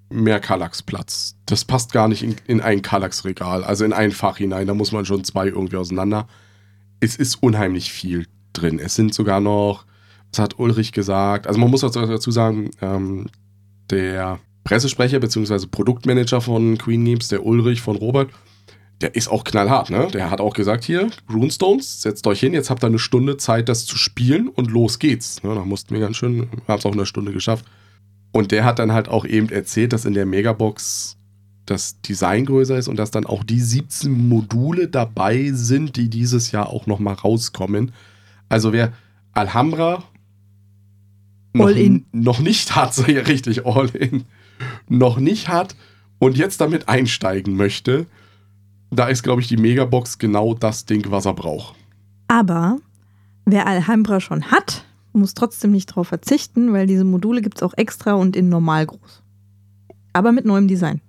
mehr Kallax-Platz. Das passt gar nicht in, in ein Kallax-Regal, also in ein Fach hinein. Da muss man schon zwei irgendwie auseinander. Es ist unheimlich viel drin. Es sind sogar noch, was hat Ulrich gesagt? Also man muss dazu dazu sagen, ähm, der Pressesprecher bzw. Produktmanager von Queen Games, der Ulrich von Robert, der ist auch knallhart, ne? Der hat auch gesagt, hier, Runestones, setzt euch hin, jetzt habt ihr eine Stunde Zeit, das zu spielen und los geht's. Ne? Da mussten wir ganz schön, haben es auch in einer Stunde geschafft. Und der hat dann halt auch eben erzählt, dass in der Megabox das Design größer ist und dass dann auch die 17 Module dabei sind, die dieses Jahr auch nochmal rauskommen. Also wer Alhambra noch, All in. noch nicht hat, so ja richtig all in, noch nicht hat und jetzt damit einsteigen möchte, da ist, glaube ich, die Megabox genau das Ding, was er braucht. Aber wer Alhambra schon hat, muss trotzdem nicht darauf verzichten, weil diese Module gibt es auch extra und in normal groß. Aber mit neuem Design.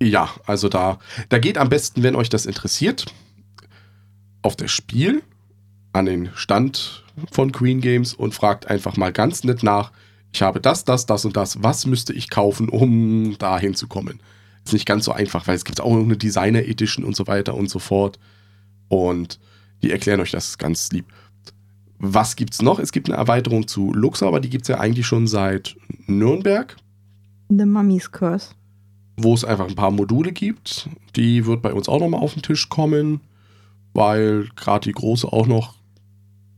Ja, also da, da geht am besten, wenn euch das interessiert, auf das Spiel, an den Stand von Queen Games und fragt einfach mal ganz nett nach, ich habe das, das, das und das, was müsste ich kaufen, um da hinzukommen? Ist nicht ganz so einfach, weil es gibt auch noch eine Designer Edition und so weiter und so fort. Und die erklären euch das ganz lieb. Was gibt's noch? Es gibt eine Erweiterung zu Luxor, aber die gibt's ja eigentlich schon seit Nürnberg, The Mummy's Curse. wo es einfach ein paar Module gibt. Die wird bei uns auch nochmal auf den Tisch kommen, weil gerade die Große auch noch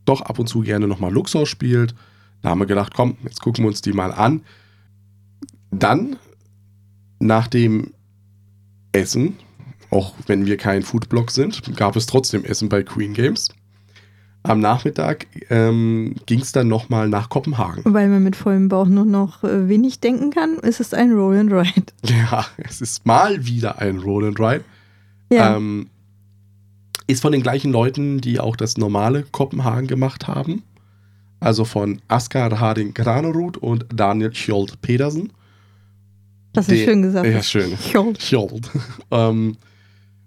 doch ab und zu gerne nochmal Luxor spielt. Da haben wir gedacht, komm, jetzt gucken wir uns die mal an. Dann, nach dem Essen, auch wenn wir kein Foodblog sind, gab es trotzdem Essen bei Queen Games. Am Nachmittag ähm, ging es dann nochmal nach Kopenhagen. Weil man mit vollem Bauch nur noch äh, wenig denken kann, ist es ein Roll and Ride. Ja, es ist mal wieder ein Roll and Ride. Ja. Ähm, ist von den gleichen Leuten, die auch das normale Kopenhagen gemacht haben. Also von Asger Harding Granerud und Daniel Skjold Pedersen. das ist schön gesagt. Ja, schön. Skjold. Skjold. ähm,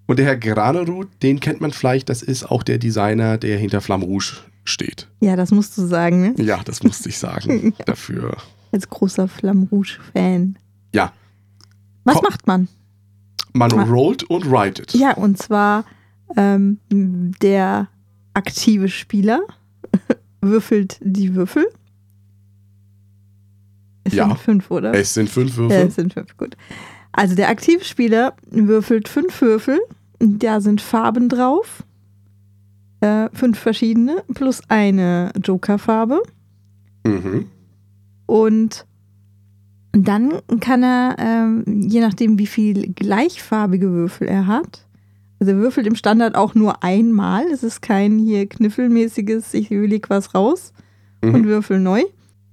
und der Herr Granerud, den kennt man vielleicht, das ist auch der Designer, der hinter Flamme Rouge steht. Ja, das musst du sagen, ne? Ja, das musste ich sagen. Dafür. Als großer Flamme Rouge-Fan. Ja, Was Ko- macht man? man Ah. rollt und ridet. Ja, und zwar ähm, der aktive Spieler würfelt die Würfel. Es Ja. sind fünf, oder? Es sind fünf Ja, Würfel. es sind fünf, gut. Also der aktive Spieler würfelt fünf Würfel, da sind Farben drauf, äh, fünf verschiedene, plus eine Jokerfarbe. Mhm. Und dann kann er, ähm, je nachdem, wie viel gleichfarbige Würfel er hat, also er würfelt im Standard auch nur einmal. Es ist kein hier kniffelmäßiges, ich leg was raus Mhm. und würfel neu.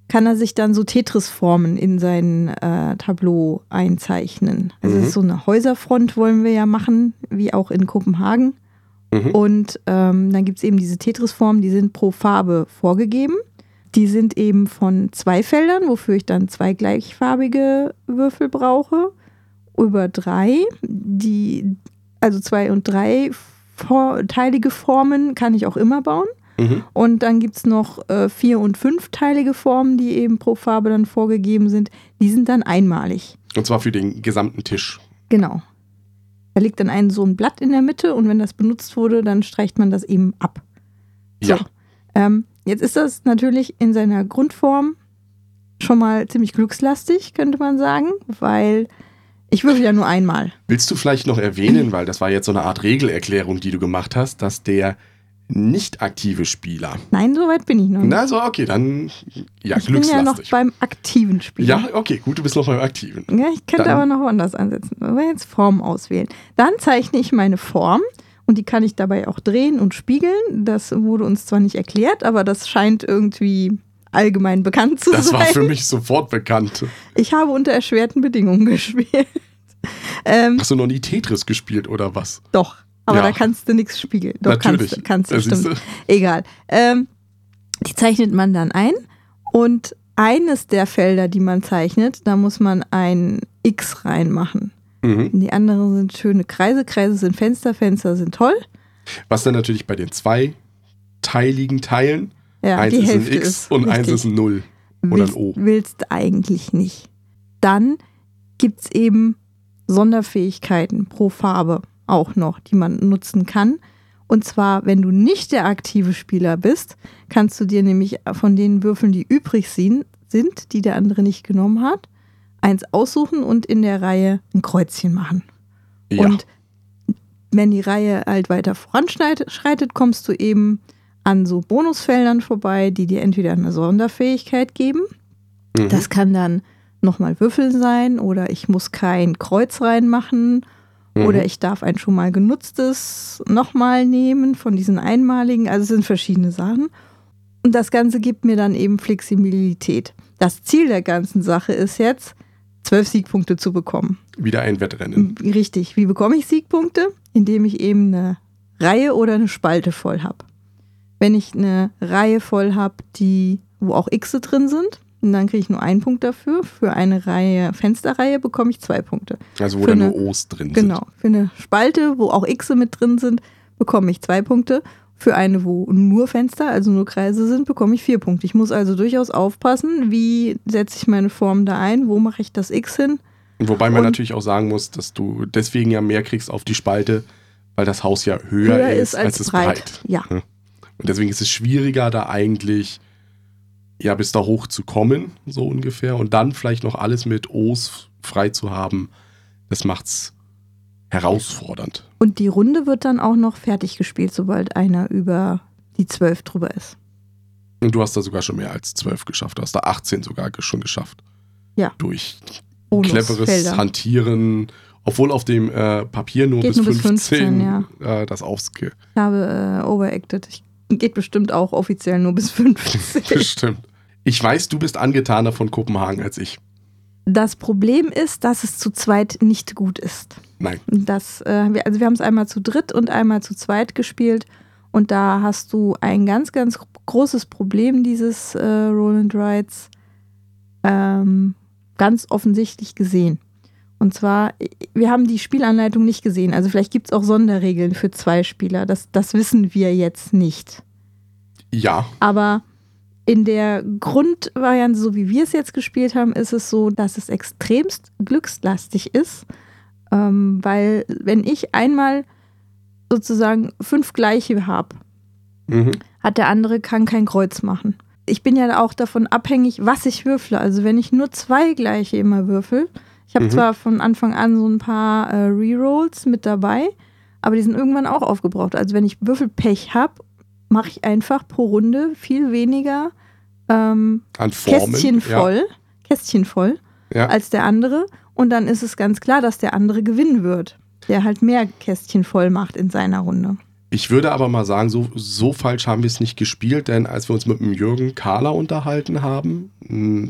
Kann er sich dann so Tetris-Formen in sein äh, Tableau einzeichnen. Also Mhm. so eine Häuserfront wollen wir ja machen, wie auch in Kopenhagen. Mhm. Und ähm, dann gibt es eben diese Tetris-Formen, die sind pro Farbe vorgegeben. Die sind eben von zwei Feldern, wofür ich dann zwei gleichfarbige Würfel brauche. Über drei, die, also zwei und drei vor, teilige Formen kann ich auch immer bauen. Mhm. Und dann gibt es noch äh, vier- und fünfteilige Formen, die eben pro Farbe dann vorgegeben sind. Die sind dann einmalig. Und zwar für den gesamten Tisch. Genau. Da liegt dann ein so ein Blatt in der Mitte und wenn das benutzt wurde, dann streicht man das eben ab. So. Ja. Ähm, jetzt ist das natürlich in seiner Grundform schon mal ziemlich glückslastig, könnte man sagen, weil ich würfel ja nur einmal. Willst du vielleicht noch erwähnen, weil das war jetzt so eine Art Regelerklärung, die du gemacht hast, dass der nicht aktive Spieler. Nein, so weit bin ich noch nicht. Na, so, okay, dann ja, ich bin ja noch beim aktiven Spiel. Ja, okay, gut, du bist noch beim Aktiven. Ja, ich könnte Dann- aber noch woanders ansetzen. Aber jetzt Form auswählen. Dann zeichne ich meine Form und die kann ich dabei auch drehen und spiegeln. Das wurde uns zwar nicht erklärt, aber das scheint irgendwie allgemein bekannt zu Das sein. war für mich sofort bekannt. Ich habe unter erschwerten Bedingungen gespielt. ähm, Hast du noch nie Tetris gespielt oder was? doch, aber Ja. da kannst du nichts spiegeln. Doch, Natürlich. kannst du, kannst du, Das stimmt. Egal. Ähm, die zeichnet man dann ein und eines der Felder, die man zeichnet, da muss man ein X reinmachen. mhm. Die anderen sind schöne Kreise. Kreise sind Fenster, Fenster sind toll. Was dann natürlich bei den zwei teiligen Teilen, Ja, eins die ist Hälfte ein X ist und eins richtig. ist ein Null. oder ein willst, O. willst eigentlich nicht. Dann gibt es eben Sonderfähigkeiten pro Farbe auch noch, die man nutzen kann. Und zwar, wenn du nicht der aktive Spieler bist, kannst du dir nämlich von den Würfeln, die übrig sind, sind, die der andere nicht genommen hat, eins aussuchen und in der Reihe ein Kreuzchen machen. Ja. Und wenn die Reihe halt weiter voranschreitet, kommst du eben an so Bonusfeldern vorbei, die dir entweder eine Sonderfähigkeit geben. mhm. Das kann dann nochmal Würfel sein oder ich muss kein Kreuz reinmachen Mhm. oder ich darf ein schon mal genutztes nochmal nehmen von diesen einmaligen. Also es sind verschiedene Sachen. Und das Ganze gibt mir dann eben Flexibilität. Das Ziel der ganzen Sache ist jetzt, zwölf Siegpunkte zu bekommen. Wieder ein Wettrennen. Richtig. Wie bekomme ich Siegpunkte? Indem ich eben eine Reihe oder eine Spalte voll habe. Wenn ich eine Reihe voll habe, die, wo auch X drin sind, dann kriege ich nur einen Punkt dafür. Für eine Reihe, Fensterreihe bekomme ich zwei Punkte. Also wo Für da nur O's drin Genau. sind. Für eine Spalte, wo auch X mit drin sind, bekomme ich zwei Punkte. Für eine, wo nur Fenster, also nur Kreise sind, bekomme ich vier Punkte. Ich muss also durchaus aufpassen, wie setze ich meine Form da ein, wo mache ich das X hin. Wobei man Und- natürlich auch sagen muss, dass du deswegen ja mehr kriegst auf die Spalte, weil das Haus ja höher, ist, als, es breit. Ja. Und deswegen ist es schwieriger, da eigentlich ja bis da hoch zu kommen, so ungefähr. Und dann vielleicht noch alles mit O's frei zu haben. Das macht's herausfordernd. Und die Runde wird dann auch noch fertig gespielt, sobald einer über die zwölf drüber ist. Und du hast da sogar schon mehr als zwölf geschafft. Du hast da 18 sogar schon geschafft. Ja. Durch cleveres Bonusfelder. Hantieren. Obwohl auf dem äh, Papier nur Geht bis nur bis 15, 15, ja. äh, das aufske. Ich habe äh, overacted. Ich, geht bestimmt auch offiziell nur bis 15. Bestimmt. Ich weiß, du bist angetaner von Kopenhagen als ich. Das Problem ist, dass es zu zweit nicht gut ist. Nein. Das, äh, wir, also wir haben es einmal zu dritt und einmal zu zweit gespielt. Und da hast du ein ganz, ganz großes Problem dieses äh, Roll and Rides ähm, ganz offensichtlich gesehen. Und zwar, wir haben die Spielanleitung nicht gesehen. Also vielleicht gibt es auch Sonderregeln für zwei Spieler. Das, das wissen wir jetzt nicht. Ja, Aber in der Grundvariante, so wie wir es jetzt gespielt haben, ist es so, dass es extremst glückslastig ist. Ähm, weil wenn ich einmal sozusagen fünf gleiche habe, mhm. hat der andere kann kein Kreuz machen. Ich bin ja auch davon abhängig, was ich würfle. Also wenn ich nur zwei gleiche immer würfel, ich habe Mhm. zwar von Anfang an so ein paar äh, Rerolls mit dabei, aber die sind irgendwann auch aufgebraucht. Also wenn ich Würfelpech habe, mache ich einfach pro Runde viel weniger ähm. Kästchen voll, Kästchen voll Ja. Ja. als der andere. Und dann ist es ganz klar, dass der andere gewinnen wird, der halt mehr Kästchen voll macht in seiner Runde. Ich würde aber mal sagen, so, so falsch haben wir es nicht gespielt, denn als wir uns mit dem Jürgen Kahler unterhalten haben,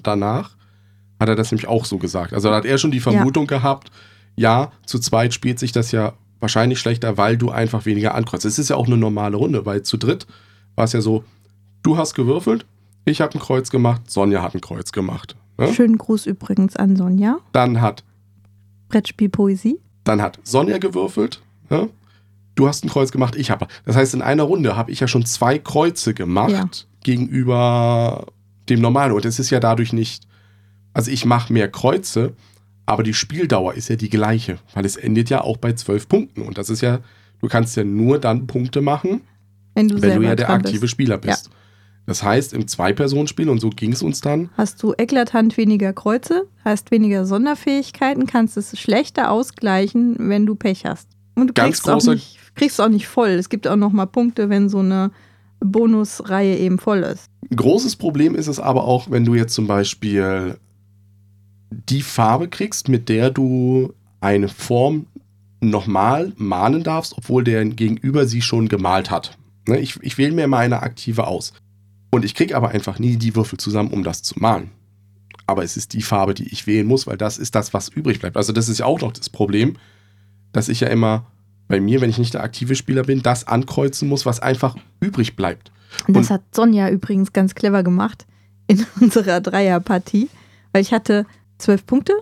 danach, hat er das nämlich auch so gesagt. Also da hat er schon die Vermutung gehabt, ja, zu zweit spielt sich das ja wahrscheinlich schlechter, weil du einfach weniger ankreuzt. Es ist ja auch eine normale Runde, weil zu dritt war es ja so, du hast gewürfelt, ich habe ein Kreuz gemacht, Sonja hat ein Kreuz gemacht. Ne? Schönen Gruß übrigens an Sonja. Dann hat Brettspiel Poesie. Dann hat Sonja gewürfelt. Ja? Du hast ein Kreuz gemacht, ich habe. Das heißt, in einer Runde habe ich ja schon zwei Kreuze gemacht Ja. gegenüber dem Normalen. Und es ist ja dadurch nicht. Also ich mache mehr Kreuze, aber die Spieldauer ist ja die gleiche, weil es endet ja auch bei zwölf Punkten. Und das ist ja, du kannst ja nur dann Punkte machen, Wenn du wenn du ja der aktive bist. Spieler bist. Das heißt, im Zwei-Personen-Spiel, und so ging es uns dann, Hast du eklatant weniger Kreuze, hast weniger Sonderfähigkeiten, kannst es schlechter ausgleichen, wenn du Pech hast. Und du Ganz kriegst auch, großer- nicht, kriegst auch nicht voll. Es gibt auch noch mal Punkte, wenn so eine Bonusreihe eben voll ist. Großes Problem ist es aber auch, wenn du jetzt zum Beispiel die Farbe kriegst, mit der du eine Form nochmal malen darfst, obwohl der Gegenüber sie schon gemalt hat. Ne, ich, ich wähle mir mal eine aktive aus. Und ich kriege aber einfach nie die Würfel zusammen, um das zu malen. Aber es ist die Farbe, die ich wählen muss, weil das ist das, was übrig bleibt. Also das ist ja auch noch das Problem, dass ich ja immer bei mir, wenn ich nicht der aktive Spieler bin, das ankreuzen muss, was einfach übrig bleibt. Und das Und- hat Sonja übrigens ganz clever gemacht in unserer Dreierpartie, weil ich hatte zwölf Punkte,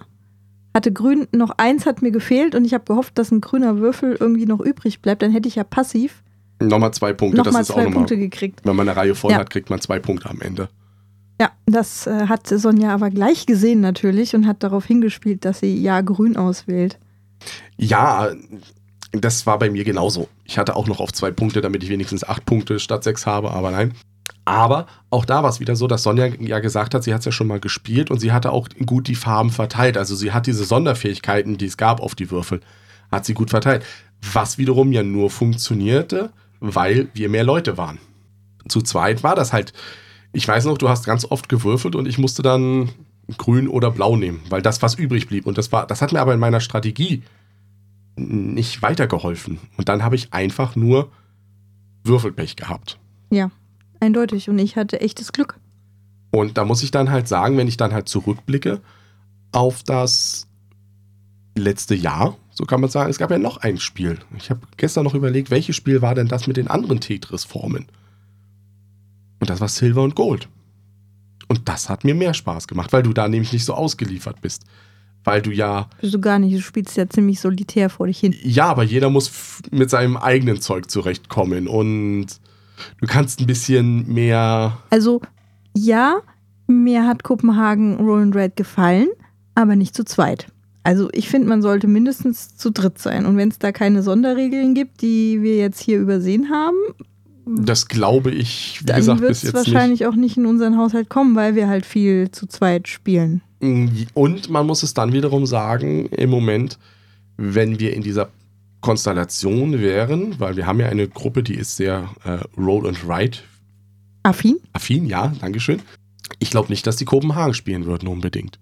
hatte grün, noch eins hat mir gefehlt und ich habe gehofft, dass ein grüner Würfel irgendwie noch übrig bleibt. Dann hätte ich ja passiv Nochmal zwei Punkte, das nochmal ist auch zwei nochmal Punkte gekriegt. Wenn man eine Reihe voll Ja. hat, kriegt man zwei Punkte am Ende. Ja, das äh, hat Sonja aber gleich gesehen natürlich und hat darauf hingespielt, dass sie ja grün auswählt. Ja, das war bei mir genauso. Ich hatte auch noch auf zwei Punkte, damit ich wenigstens acht Punkte statt sechs habe, aber nein. Aber auch da war es wieder so, dass Sonja ja gesagt hat, sie hat es ja schon mal gespielt und sie hatte auch gut die Farben verteilt. Also sie hat diese Sonderfähigkeiten, die es gab auf die Würfel, hat sie gut verteilt. Was wiederum ja nur funktionierte, weil wir mehr Leute waren. Zu zweit war das halt. Ich weiß noch, du hast ganz oft gewürfelt und ich musste dann grün oder blau nehmen, weil das was übrig blieb. Und das war, das hat mir aber in meiner Strategie nicht weitergeholfen. Und dann habe ich einfach nur Würfelpech gehabt. Ja. Eindeutig. Und ich hatte echtes Glück. Und da muss ich dann halt sagen, wenn ich dann halt zurückblicke auf das letzte Jahr, so kann man sagen, es gab ja noch ein Spiel. Ich habe gestern noch überlegt, welches Spiel war denn das mit den anderen Tetris-Formen? Und das war Silver und Gold. Und das hat mir mehr Spaß gemacht, weil du da nämlich nicht so ausgeliefert bist. Weil du ja. Bist du gar nicht, du spielst ja ziemlich solitär vor dich hin. Ja, aber jeder muss mit seinem eigenen Zeug zurechtkommen und du kannst ein bisschen mehr. Also, ja, mir hat Kopenhagen Roll Red gefallen, aber nicht zu zweit. Also ich finde, man sollte mindestens zu dritt sein. Und wenn es da keine Sonderregeln gibt, die wir jetzt hier übersehen haben, das glaube ich, wie dann gesagt, bis jetzt wahrscheinlich nicht. auch nicht in unseren Haushalt kommen, weil wir halt viel zu zweit spielen. Und man muss es dann wiederum sagen, im Moment, wenn wir in dieser Konstellation wären, weil wir haben ja eine Gruppe, die ist sehr äh, Roll and Write. Affin? Affin, ja, Dankeschön. Ich glaube nicht, dass die Kopenhagen spielen würden unbedingt.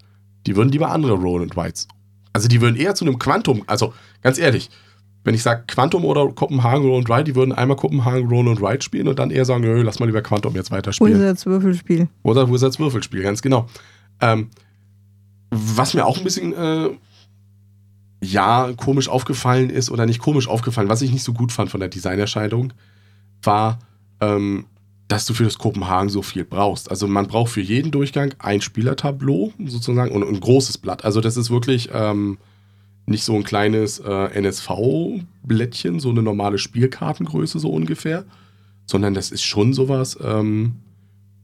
Die würden lieber andere Roll and Writes. Also die würden eher zu einem Quantum, also ganz ehrlich, wenn ich sage Quantum oder Kopenhagen Roll and Ride, die würden einmal Kopenhagen Roll and Ride spielen und dann eher sagen, nö, lass mal lieber Quantum jetzt weiterspielen. Wizards Würfelspiel. Oder Wizards Würfelspiel, ganz genau. Ähm, was mir auch ein bisschen, äh, ja, komisch aufgefallen ist oder nicht komisch aufgefallen, was ich nicht so gut fand von der Designerscheidung, war, ähm, dass du für das Kopenhagen so viel brauchst. Also man braucht für jeden Durchgang ein Spielertableau sozusagen und ein großes Blatt. Also das ist wirklich ähm, nicht so ein kleines äh, NSV-Blättchen, so eine normale Spielkartengröße so ungefähr, sondern das ist schon sowas ähm,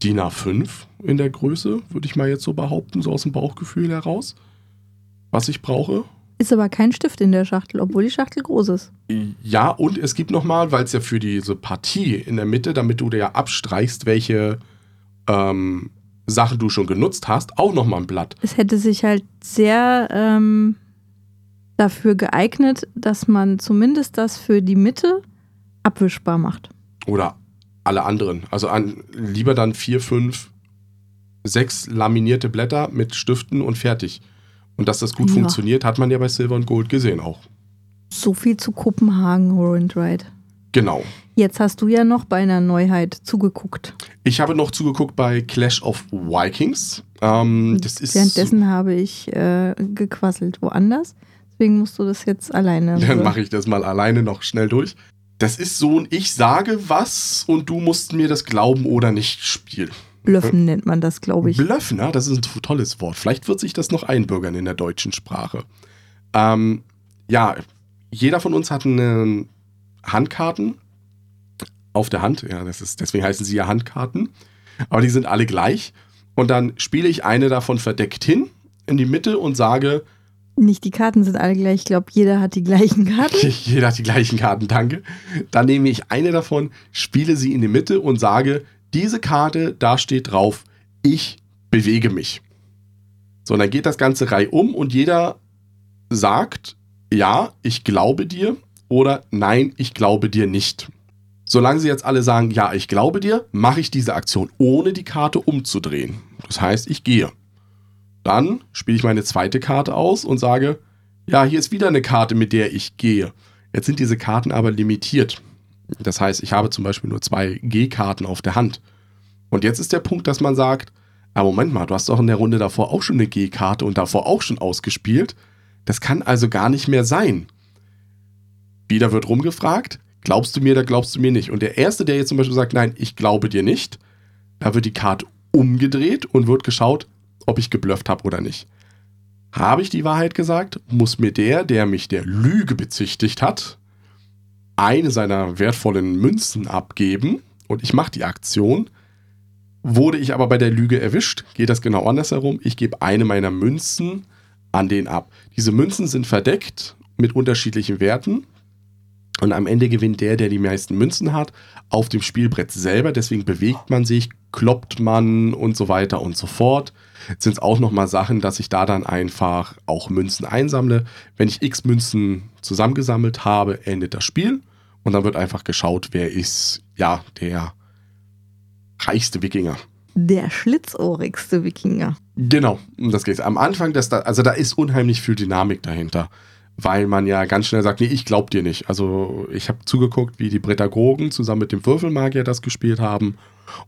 DIN A5 in der Größe, würde ich mal jetzt so behaupten, so aus dem Bauchgefühl heraus, was ich brauche. Ist aber kein Stift in der Schachtel, obwohl die Schachtel groß ist. Ja, und es gibt nochmal, weil es ja für diese Partie in der Mitte, damit du dir ja abstreichst, welche ähm, Sachen du schon genutzt hast, auch nochmal ein Blatt. Es hätte sich halt sehr ähm, dafür geeignet, dass man zumindest das für die Mitte abwischbar macht. Oder alle anderen. Also an, lieber dann vier, fünf, sechs laminierte Blätter mit Stiften und fertig. Und dass das gut ja. funktioniert, hat man ja bei Silver und Gold gesehen auch. So viel zu Kopenhagen Roll and Ride. Genau. Jetzt hast du ja noch bei einer Neuheit zugeguckt. Ich habe noch zugeguckt bei Clash of Vikings. Ähm, Währenddessen habe ich äh, gequasselt woanders. Deswegen musst du das jetzt alleine. Dann mache ich das mal alleine noch schnell durch. Das ist so ein Ich sage was und du musst mir das glauben oder nicht spielen. Blöffen nennt man das, glaube ich. Blöffen, ja, das ist ein tolles Wort. Vielleicht wird sich das noch einbürgern in der deutschen Sprache. Ähm, ja, jeder von uns hat eine Handkarten auf der Hand. Ja, das ist, deswegen heißen sie ja Handkarten. Aber die sind alle gleich. Und dann spiele ich eine davon verdeckt hin in die Mitte und sage, nicht die Karten sind alle gleich. Ich glaube, jeder hat die gleichen Karten. jeder hat die gleichen Karten, danke. Dann nehme ich eine davon, spiele sie in die Mitte und sage, diese Karte, da steht drauf, ich bewege mich. So, und dann geht das ganze Reihe um und jeder sagt, ja, ich glaube dir oder nein, ich glaube dir nicht. Solange sie jetzt alle sagen, ja, ich glaube dir, mache ich diese Aktion, ohne die Karte umzudrehen. Das heißt, ich gehe. Dann spiele ich meine zweite Karte aus und sage, ja, hier ist wieder eine Karte, mit der ich gehe. Jetzt sind diese Karten aber limitiert. Das heißt, ich habe zum Beispiel nur zwei G-Karten auf der Hand. Und jetzt ist der Punkt, dass man sagt, ah, Moment mal, du hast doch in der Runde davor auch schon eine G-Karte und davor auch schon ausgespielt. Das kann also gar nicht mehr sein. Wieder wird rumgefragt, glaubst du mir oder glaubst du mir nicht? Und der Erste, der jetzt zum Beispiel sagt, nein, ich glaube dir nicht, da wird die Karte umgedreht und wird geschaut, ob ich geblufft habe oder nicht. Habe ich die Wahrheit gesagt, muss mir der, der mich der Lüge bezichtigt hat, eine seiner wertvollen Münzen abgeben und ich mache die Aktion. Wurde ich aber bei der Lüge erwischt, geht das genau andersherum. Ich gebe eine meiner Münzen an den ab. Diese Münzen sind verdeckt mit unterschiedlichen Werten. Und am Ende gewinnt der, der die meisten Münzen hat, auf dem Spielbrett selber. Deswegen bewegt man sich, kloppt man und so weiter und so fort. Sind es auch nochmal Sachen, dass ich da dann einfach auch Münzen einsammle. Wenn ich x Münzen zusammengesammelt habe, endet das Spiel. Und dann wird einfach geschaut, wer ist, ja, der reichste Wikinger. Der schlitzohrigste Wikinger. Genau, das geht. Am Anfang, das da, also da ist unheimlich viel Dynamik dahinter. Weil man ja ganz schnell sagt, nee, ich glaub dir nicht. Also ich habe zugeguckt, wie die Prädagogen zusammen mit dem Würfelmagier das gespielt haben.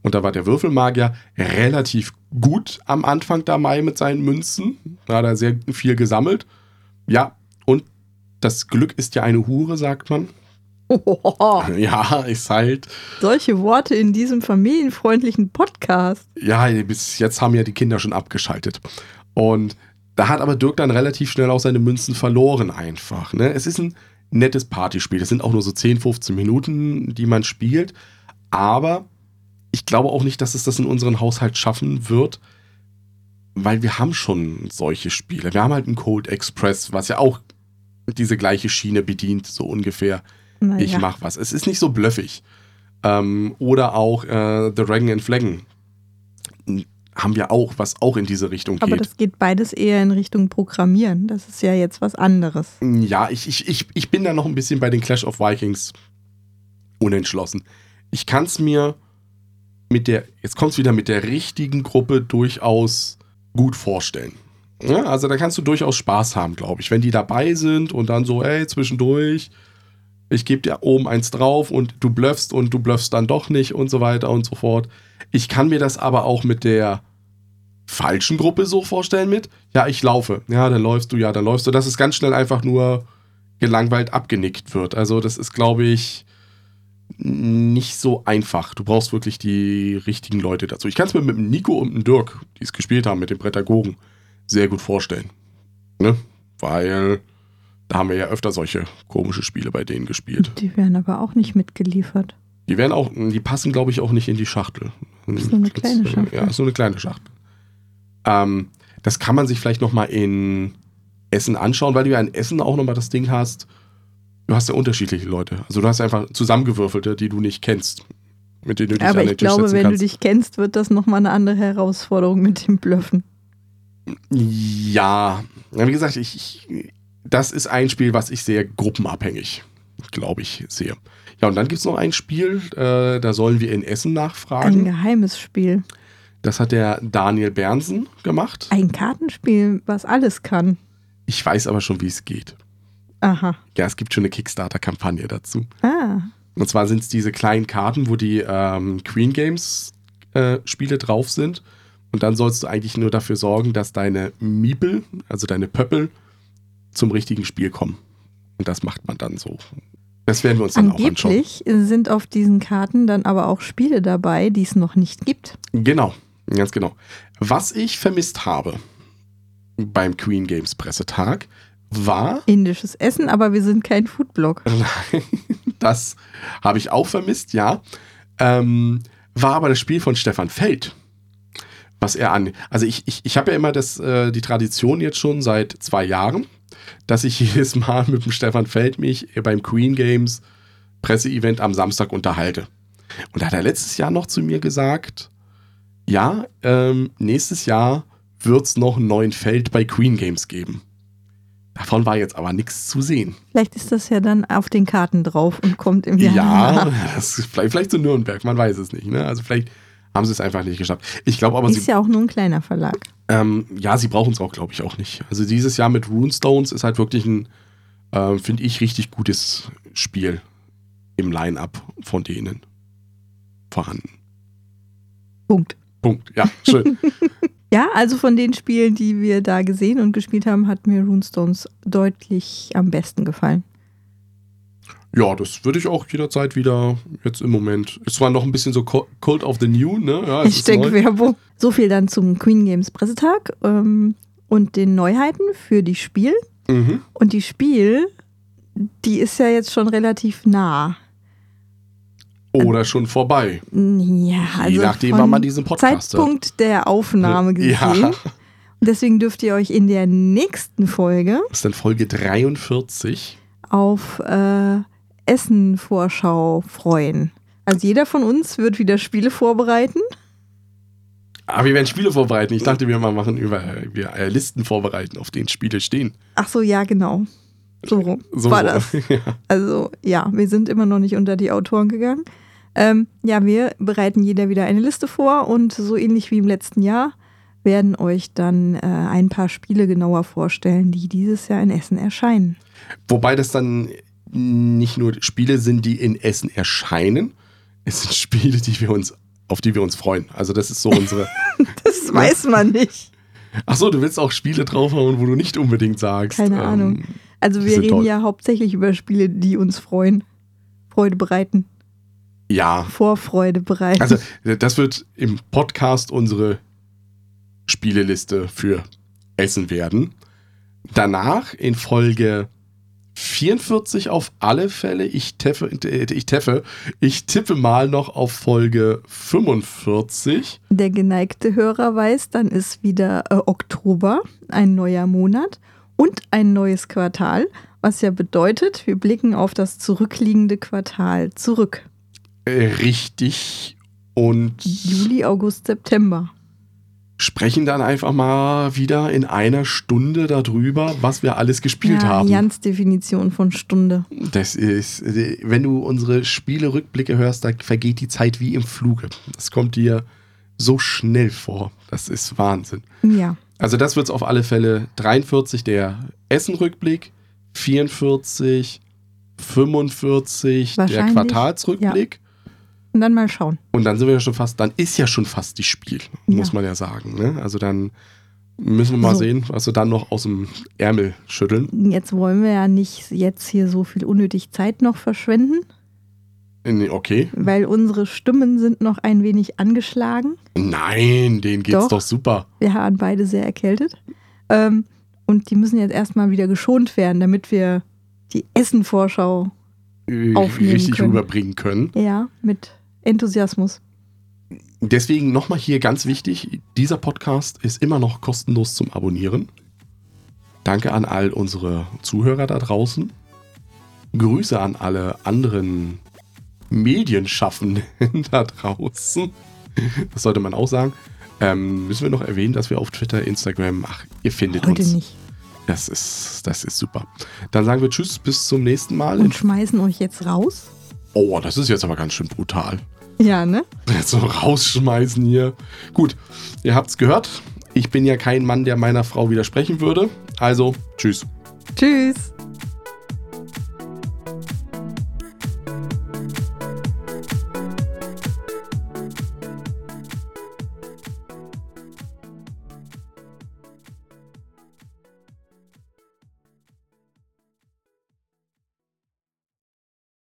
Und da war der Würfelmagier relativ gut am Anfang dabei mit seinen Münzen. Da hat er sehr viel gesammelt. Ja, und das Glück ist ja eine Hure, sagt man. Oh, Ja, ist halt. solche Worte in diesem familienfreundlichen Podcast. Ja, bis jetzt haben ja die Kinder schon abgeschaltet. Und da hat aber Dirk dann relativ schnell auch seine Münzen verloren einfach. Ne? Es ist ein nettes Partyspiel. Es sind auch nur so 10, 15 Minuten, die man spielt. Aber ich glaube auch nicht, dass es das in unseren Haushalt schaffen wird, weil wir haben schon solche Spiele. Wir haben halt einen Cold Express, was ja auch diese gleiche Schiene bedient, so ungefähr. Naja. Ich mach was. Es ist nicht so blöffig. Ähm, oder auch äh, The Dragon and Flaggen. Haben wir auch, was auch in diese Richtung Aber geht. das geht beides eher in Richtung Programmieren. Das ist ja jetzt was anderes. Ja, ich, ich, ich, ich bin da noch ein bisschen bei den Clash of Vikings unentschlossen. Ich kann es mir mit der, jetzt kommt es wieder mit der richtigen Gruppe durchaus gut vorstellen. Ja, also da kannst du durchaus Spaß haben, glaube ich. Wenn die dabei sind und dann so, ey, zwischendurch, ich gebe dir oben eins drauf und du bluffst und du bluffst dann doch nicht und so weiter und so fort. Ich kann mir das aber auch mit der falschen Gruppe so vorstellen mit, ja, ich laufe. Ja, dann läufst du, ja, dann läufst du. Dass es ganz schnell einfach nur gelangweilt abgenickt wird. Also das ist, glaube ich, nicht so einfach. Du brauchst wirklich die richtigen Leute dazu. Ich kann es mir mit dem Nico und dem Dirk, die es gespielt haben, mit den Prädagogen, sehr gut vorstellen. Ne? Weil da haben wir ja öfter solche komische Spiele bei denen gespielt. Die werden aber auch nicht mitgeliefert. Die werden auch, die passen, glaube ich, auch nicht in die Schachtel. Ist nur eine kleine Schachtel. Ja, ist nur eine kleine Schachtel. Ähm, das kann man sich vielleicht nochmal in Essen anschauen, weil du ja in Essen auch nochmal das Ding hast. Du hast ja unterschiedliche Leute. Also du hast einfach zusammengewürfelte, die du nicht kennst. Mit denen du dich Aber an ich den Tisch glaube, wenn kannst. du dich kennst, wird das nochmal eine andere Herausforderung mit dem Blöffen. Ja, Ja, wie gesagt, ich, ich, das ist ein Spiel, was ich sehr gruppenabhängig, glaube ich, sehe. Ja, und dann gibt es noch ein Spiel, äh, da sollen wir in Essen Ein nachfragen. geheimes Spiel. Das hat der Daniel Bernsen gemacht. Ein Kartenspiel, was alles kann. Ich weiß aber schon, wie es geht. Aha. Ja, es gibt schon eine Kickstarter-Kampagne dazu. Ah. Und zwar sind es diese kleinen Karten, wo die ähm, Queen Games äh, Spiele drauf sind. Und dann sollst du eigentlich nur dafür sorgen, dass deine Miepel, also deine Pöppel, zum richtigen Spiel kommen. Und das macht man dann so. Das werden wir uns dann auch anschauen. Angeblich sind auf diesen Karten dann aber auch Spiele dabei, die es noch nicht gibt. Genau, ganz genau. Was ich vermisst habe beim Queen Games Pressetag war, Indisches Essen, aber wir sind kein Foodblog. das habe ich auch vermisst, ja, ähm, war aber das Spiel von Stefan Feld. Was er an. Also ich, ich, ich habe ja immer das, äh, die Tradition jetzt schon seit zwei Jahren, dass ich jedes Mal mit dem Stefan Feld mich beim Queen Games Presseevent am Samstag unterhalte. Und da hat er letztes Jahr noch zu mir gesagt, ja, ähm, nächstes Jahr wird es noch einen neuen Feld bei Queen Games geben. Davon war jetzt aber nichts zu sehen. Vielleicht ist das ja dann auf den Karten drauf und kommt im Jahr. Ja, das ist vielleicht, vielleicht zu Nürnberg, man weiß es nicht. Ne? Also vielleicht haben sie es einfach nicht geschafft. Ich glaube aber, Ist ja auch nur ein kleiner Verlag. Ähm, ja, sie brauchen es auch, glaube ich, auch nicht. Also dieses Jahr mit Runestones ist halt wirklich ein, ähm, finde ich, richtig gutes Spiel im Line-Up von denen vorhanden. Punkt. Punkt. Ja, schön. Ja, also von den Spielen, die wir da gesehen und gespielt haben, hat mir Runestones deutlich am besten gefallen. Ja, das würde ich auch jederzeit wieder jetzt im Moment. Ist zwar noch ein bisschen so Co- Cult of the New, ne? Ja, es Ich denke. Werbung. So viel dann zum Queen Games Pressetag ähm, und den Neuheiten für die Spiel. Mhm. Und die Spiel, die ist ja jetzt schon relativ nah. Oder schon vorbei. Ja, also Je nachdem, wann man diesen Podcast. Zeitpunkt der Aufnahme gesehen. Ja. Und deswegen dürft ihr euch in der nächsten Folge Das ist dann Folge 43. auf äh, Essen-Vorschau freuen. Also jeder von uns wird wieder Spiele vorbereiten. Ah, wir werden Spiele vorbereiten. Ich dachte, wir mal machen über wir, äh, Listen vorbereiten, auf denen Spiele stehen. Ach so, ja, genau. So rum So war das. ja. Also ja, wir sind immer noch nicht unter die Autoren gegangen. Ähm, ja, wir bereiten jeder wieder eine Liste vor und so ähnlich wie im letzten Jahr werden euch dann äh, ein paar Spiele genauer vorstellen, die dieses Jahr in Essen erscheinen. Wobei das dann nicht nur Spiele sind, die in Essen erscheinen. Es sind Spiele, die wir uns, auf die wir uns freuen. Also das ist so unsere. das weiß man nicht. Ach so, du willst auch Spiele draufhauen, wo du nicht unbedingt sagst. Keine ähm, Ahnung. Also wir reden toll. ja hauptsächlich über Spiele, die uns freuen, Freude bereiten. Ja. Vorfreude bereiten. Also das wird im Podcast unsere Spieleliste für Essen werden. Danach in Folge 44 auf alle Fälle. Ich teffe, ich teffe, ich tippe mal noch auf Folge 45. Der geneigte Hörer weiß, dann ist wieder äh, Oktober, ein neuer Monat und ein neues Quartal, was ja bedeutet, wir blicken auf das zurückliegende Quartal zurück. Richtig. Und Juli, August, September sprechen dann einfach mal wieder in einer Stunde darüber, was wir alles gespielt ja, haben. Jans Definition von Stunde. Das ist, wenn du unsere Spiele-Rückblicke hörst, da vergeht die Zeit wie im Fluge. Das kommt dir so schnell vor. Das ist Wahnsinn. Ja. Also das wird es auf alle Fälle 43 der Essen-Rückblick, 44, 45 der Quartalsrückblick. Ja. Und dann mal schauen. Und dann sind wir ja schon fast, dann ist ja schon fast die Spiel, ja. muss man ja sagen. Ne? Also dann müssen wir mal so. sehen, was wir dann noch aus dem Ärmel schütteln. Jetzt wollen wir ja nicht jetzt hier so viel unnötig Zeit noch verschwenden. Okay. Weil unsere Stimmen sind noch ein wenig angeschlagen. Nein, denen geht's doch, doch super. Wir waren beide sehr erkältet. Ähm, und die müssen jetzt erstmal wieder geschont werden, damit wir die Essen-Vorschau aufnehmen richtig können. rüberbringen können. Ja, mit Enthusiasmus. Deswegen nochmal hier ganz wichtig, dieser Podcast ist immer noch kostenlos zum Abonnieren. Danke an all unsere Zuhörer da draußen. Grüße an alle anderen Medienschaffenden da draußen. Das sollte man auch sagen. Ähm, müssen wir noch erwähnen, dass wir auf Twitter, Instagram, ach, ihr findet Heute uns. nicht. Das ist, das ist super. Dann sagen wir Tschüss, bis zum nächsten Mal. Und schmeißen euch jetzt raus? Oh, das ist jetzt aber ganz schön brutal. Ja, ne? Jetzt so rausschmeißen hier. Gut, ihr habt's gehört. Ich bin ja kein Mann, der meiner Frau widersprechen würde. Also, tschüss. Tschüss.